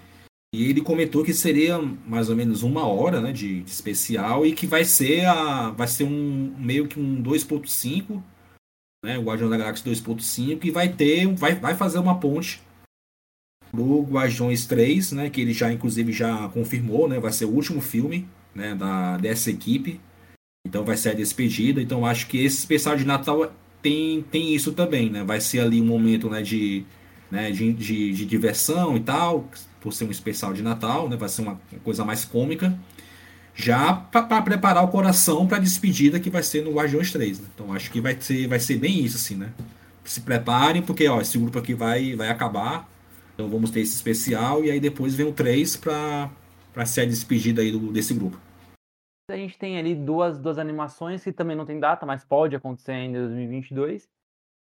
E ele comentou que seria mais ou menos uma hora, né, de, de especial e que vai ser a vai ser um meio que um 2.5 né, o Guardiões da Galáxia 2.5, que vai ter, vai, vai fazer uma ponte pro Guardiões 3, né, que ele já inclusive já confirmou, né, vai ser o último filme, né, da dessa equipe. Então vai ser a despedida. Então acho que esse especial de Natal tem, tem isso também, né? Vai ser ali um momento, né, de, né, de, de, de diversão e tal, por ser um especial de Natal, né? Vai ser uma coisa mais cômica já para preparar o coração para a despedida que vai ser no Guardiões 3. Né? Então acho que vai ser, vai ser bem isso, assim, né? Se preparem, porque ó, esse grupo aqui vai, vai acabar. Então vamos ter esse especial e aí depois vem o 3 para ser a despedida aí do, desse grupo. A gente tem ali duas, duas animações que também não tem data, mas pode acontecer ainda em 2022.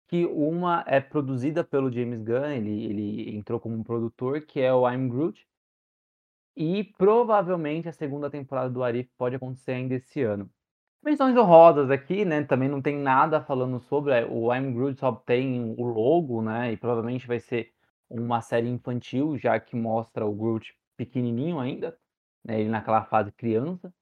Que uma é produzida pelo James Gunn, ele, ele entrou como produtor, que é o I'm Groot, e provavelmente a segunda temporada do Arif pode acontecer ainda esse ano. Menções honrosas aqui, né? Também não tem nada falando sobre. É, o I'm Groot só tem o logo, né? E provavelmente vai ser uma série infantil, já que mostra o Groot pequenininho ainda, né? Ele naquela fase criança.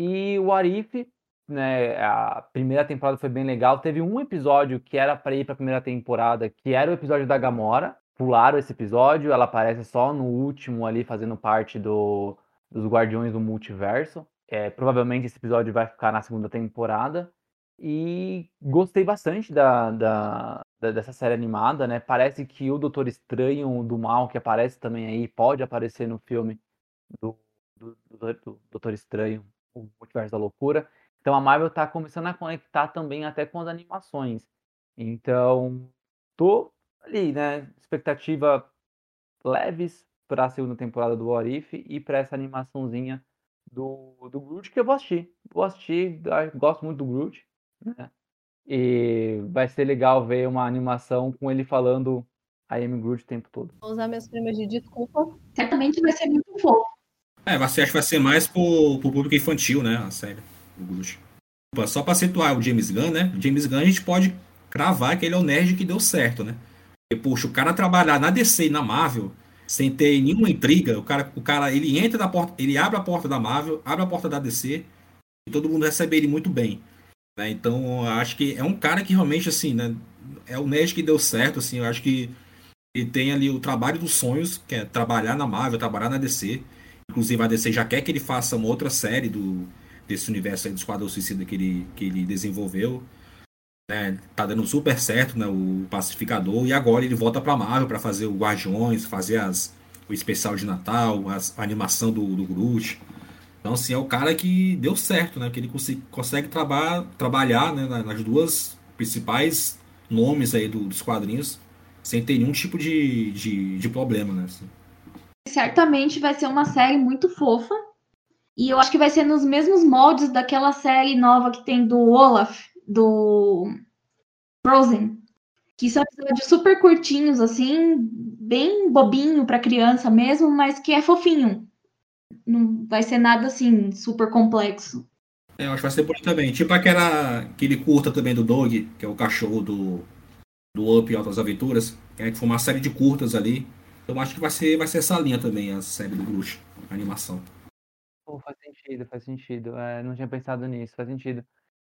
E o Arif, né? A primeira temporada foi bem legal. Teve um episódio que era para ir para a primeira temporada, que era o episódio da Gamora, pularam esse episódio, ela aparece só no último ali, fazendo parte do, dos Guardiões do Multiverso. É, provavelmente esse episódio vai ficar na segunda temporada. E gostei bastante da, da, da, dessa série animada, né? Parece que o Doutor Estranho do Mal, que aparece também aí, pode aparecer no filme do, do, do, do Doutor Estranho, o Multiverso da Loucura. Então a Marvel tá começando a conectar também até com as animações. Então, tô ali, né? Expectativa leves para a segunda temporada do What If e para essa animaçãozinha do, do Groot que eu vou assistir. Vou assistir, gosto muito do Groot, né? E vai ser legal ver uma animação com ele falando I am Groot o tempo todo. Vou usar meus prêmios de desculpa. Certamente vai ser muito fofo. É, acha que vai ser mais pro, pro público infantil, né? A série, o Groot. Só para situar o James Gunn, né? O James Gunn a gente pode cravar que ele é o nerd que deu certo, né? Poxa, o cara trabalhar na DC e na Marvel sem ter nenhuma intriga, o cara, o cara ele entra na porta, ele abre a porta da Marvel, abre a porta da DC e todo mundo recebe ele muito bem. Né? Então, acho que é um cara que realmente, assim, né, é o nerd que deu certo, assim, eu acho que ele tem ali o trabalho dos sonhos, que é trabalhar na Marvel, trabalhar na DC. Inclusive, a DC já quer que ele faça uma outra série do, desse universo aí do Esquadrão Suicida que ele, que ele desenvolveu né, tá dando super certo, né, o Pacificador, e agora ele volta pra Marvel para fazer o Guardiões, fazer as, o especial de Natal, as, a animação do, do Groot. Então, assim, é o cara que deu certo, né, que ele consegue, consegue traba, trabalhar né, nas duas principais nomes aí do, dos quadrinhos sem ter nenhum tipo de, de, de problema, né. Assim. Certamente vai ser uma série muito fofa, e eu acho que vai ser nos mesmos moldes daquela série nova que tem do Olaf, do Frozen, que são episódios super curtinhos, assim, bem bobinho para criança mesmo, mas que é fofinho. Não vai ser nada assim super complexo. É, eu acho que vai ser por também. Tipo aquela, aquele curta também do Dog, que é o cachorro do, do Up e Altas Aventuras, é, que foi uma série de curtas ali. Então acho que vai ser, vai ser essa linha também, a série do Bruxo, a animação. Pô, faz sentido, faz sentido. É, não tinha pensado nisso, faz sentido.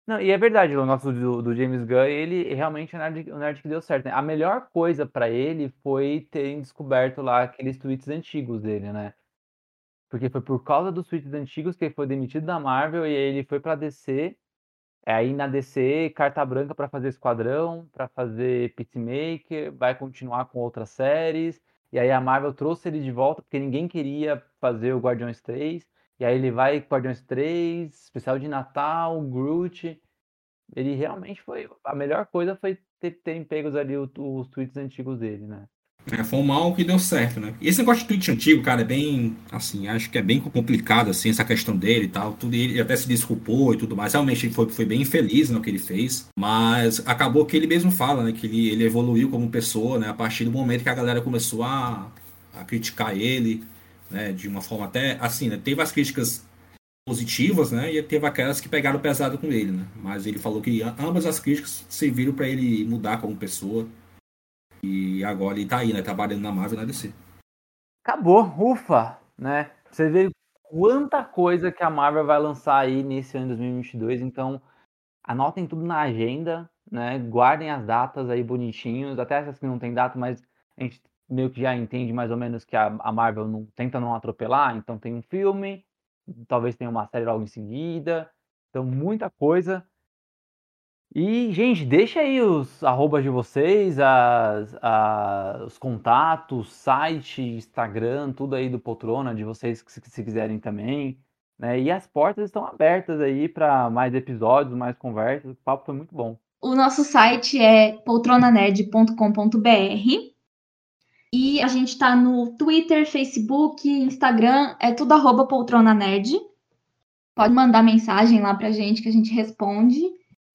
Não, e é verdade, o nosso do, do James Gunn, ele realmente é o nerd, nerd que deu certo, né? A melhor coisa pra ele foi ter descoberto lá aqueles tweets antigos dele, né? Porque foi por causa dos tweets antigos que ele foi demitido da Marvel e ele foi pra DC. É, aí na DC, carta branca pra fazer Esquadrão, pra fazer Peacemaker, vai continuar com outras séries. E aí a Marvel trouxe ele de volta porque ninguém queria fazer o Guardiões 3. E aí ele vai Guardiões 3, especial de Natal, Groot. Ele realmente foi. A melhor coisa foi ter, ter pegos ali os, os tweets antigos dele, né? É, foi um mal que deu certo, né? Esse negócio de tweet antigo, cara, é bem, assim, acho que é bem complicado, assim, essa questão dele e tal. Tudo, ele até se desculpou e tudo mais. Realmente ele foi, foi bem infeliz no que ele fez. Mas acabou que ele mesmo fala, né? Que ele, ele evoluiu como pessoa, né? A partir do momento que a galera começou a, a criticar ele, né, de uma forma até assim, né, teve as críticas positivas, né, e teve aquelas que pegaram pesado com ele, né, mas ele falou que ambas as críticas serviram para ele mudar como pessoa e agora ele tá aí, né, trabalhando na Marvel e na DC. Acabou, ufa, né? Você vê quanta coisa que a Marvel vai lançar aí nesse ano de 2022, então anotem tudo na agenda, né? Guardem as datas aí bonitinhos, até essas que não tem data, mas a gente meio que já entende mais ou menos que a, Marvel não tenta não atropelar, então tem um filme, talvez tenha uma série logo em seguida, então muita coisa. E, gente, deixa aí os arrobas de vocês, as, a, os contatos, site, Instagram, tudo aí do Poltrona, de vocês que se, se quiserem também. Né? E as portas estão abertas aí para mais episódios, mais conversas. O papo foi muito bom. O nosso site é poltronanerd.com.br e a gente está no Twitter, Facebook, Instagram, é tudo arroba poltronanerd. Pode mandar mensagem lá pra gente que a gente responde.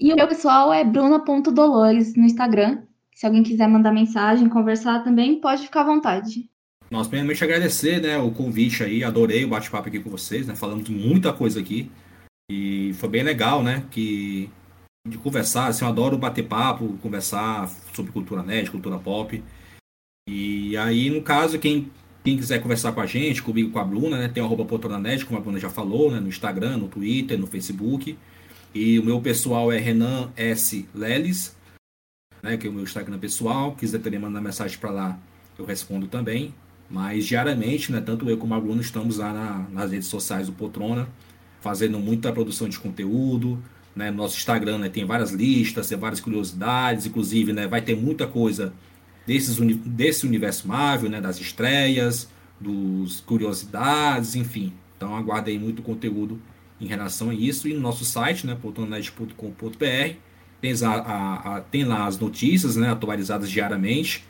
E o meu pessoal é bruna.dolores no Instagram. Se alguém quiser mandar mensagem, conversar também, pode ficar à vontade. Nós, primeiramente, agradecer né, o convite aí, adorei o bate-papo aqui com vocês, né? Falamos muita coisa aqui. E foi bem legal, né? Que, de conversar, assim, eu adoro bater papo, conversar sobre cultura nerd, cultura pop. E aí, no caso, quem, quem quiser conversar com a gente, comigo com a Bruna, né? Tem o arroba Nerd, como a Bruna já falou, né? No Instagram, no Twitter, no Facebook. E o meu pessoal é Renan S. Leles, né, que é o meu Instagram pessoal. Quiser também mandar mensagem para lá, eu respondo também. Mas diariamente, né, tanto eu como a Bruna estamos lá na, nas redes sociais do Poltrona, fazendo muita produção de conteúdo. Né, no nosso Instagram né, tem várias listas, tem várias curiosidades, inclusive né, vai ter muita coisa desses, desse universo Marvel, né, das estreias, dos curiosidades, enfim. Então aguardem muito conteúdo em relação a isso. E no nosso site, né, poltronet.com.br, tem, a, a, a, tem lá as notícias né, atualizadas diariamente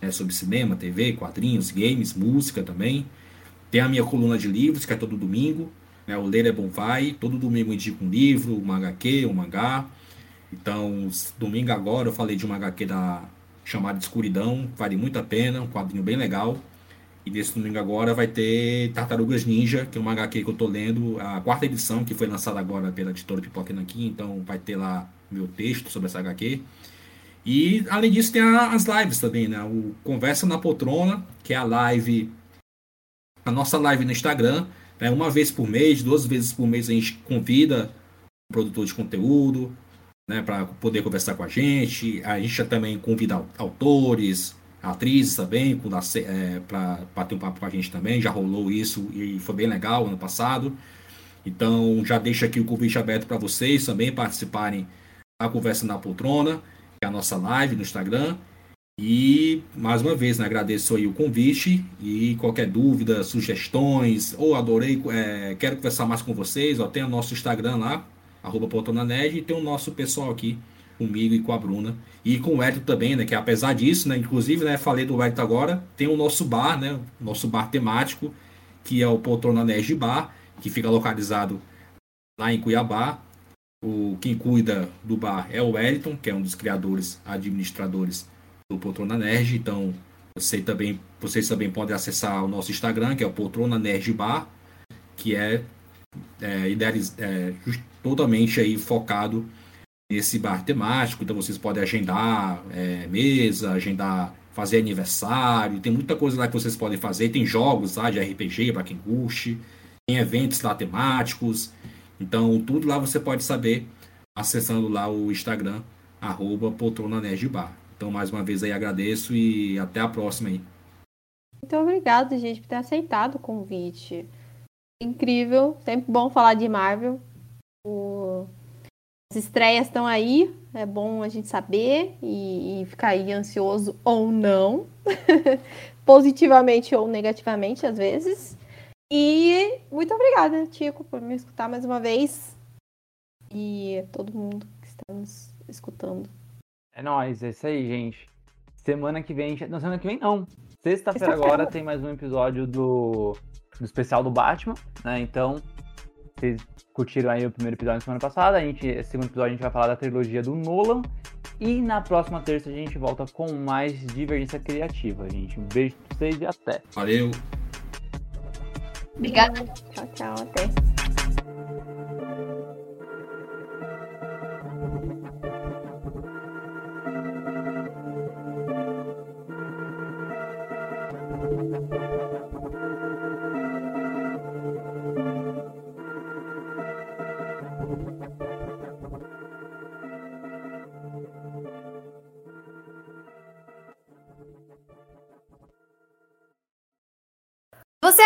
né, sobre cinema, TV, quadrinhos, games, música também. Tem a minha coluna de livros, que é todo domingo. Né, o Ler é Bom Vai. Todo domingo eu indico um livro, um HQ, um mangá. Então, domingo agora eu falei de uma HQ da chamada Escuridão, vale muito a pena, um quadrinho bem legal. E nesse domingo agora vai ter Tartarugas Ninja, que é uma HQ que eu tô lendo, a quarta edição, que foi lançada agora pela editora Pipoca Nanquim, então vai ter lá meu texto sobre essa HQ. E além disso tem as lives também, né? O Conversa na Poltrona, que é a live, a nossa live no Instagram, né? uma vez por mês, duas vezes por mês a gente convida um produtor de conteúdo, né, para poder conversar com a gente. A gente também convida autores, atrizes também, é, para bater um papo com a gente também. Já rolou isso e foi bem legal ano passado. Então já deixo aqui o convite aberto para vocês também participarem da Conversa na Poltrona, que é a nossa live no Instagram. E mais uma vez, né, agradeço aí o convite e qualquer dúvida, sugestões, ou adorei, é, quero conversar mais com vocês, ó, tem o nosso Instagram lá, arroba Poltrona e tem o nosso pessoal aqui, comigo e com a Bruna. E com o Hélio também, né? Que apesar disso, né? Inclusive, né? Falei do Hélio agora, tem o nosso bar, né? Nosso bar temático, que é o Poltrona Nerd Bar, que fica localizado lá em Cuiabá. O, quem cuida do bar é o Wellington, que é um dos criadores, administradores do Poltrona Nerd. Então, você também, vocês também podem acessar o nosso Instagram, que é o Poltrona Nerd Bar, que é, é, idealiz, é totalmente aí focado nesse bar temático, então vocês podem agendar é, mesa, agendar, fazer aniversário, tem muita coisa lá que vocês podem fazer, tem jogos lá de RPG para quem curte, tem eventos lá temáticos, então tudo lá você pode saber acessando lá o Instagram, arroba. Então mais uma vez aí agradeço e até a próxima aí. Muito obrigado, gente, por ter aceitado o convite. Incrível, sempre bom falar de Marvel. O as estreias estão aí, é bom a gente saber e, e ficar aí ansioso ou não, <laughs> positivamente ou negativamente às vezes. E muito obrigada, Tico, por me escutar mais uma vez e todo mundo que está nos escutando. É nóis, é isso aí, gente. Semana que vem, não, semana que vem não. Sexta-feira Sexta agora tem mais um episódio do, do especial do Batman, né? Então, vocês curtiram aí o primeiro episódio da semana passada. A gente, esse segundo episódio a gente vai falar da trilogia do Nolan. E na próxima terça a gente volta com mais divergência criativa, gente. Um beijo pra vocês e até. Valeu. Obrigada. Tchau, tchau. Até.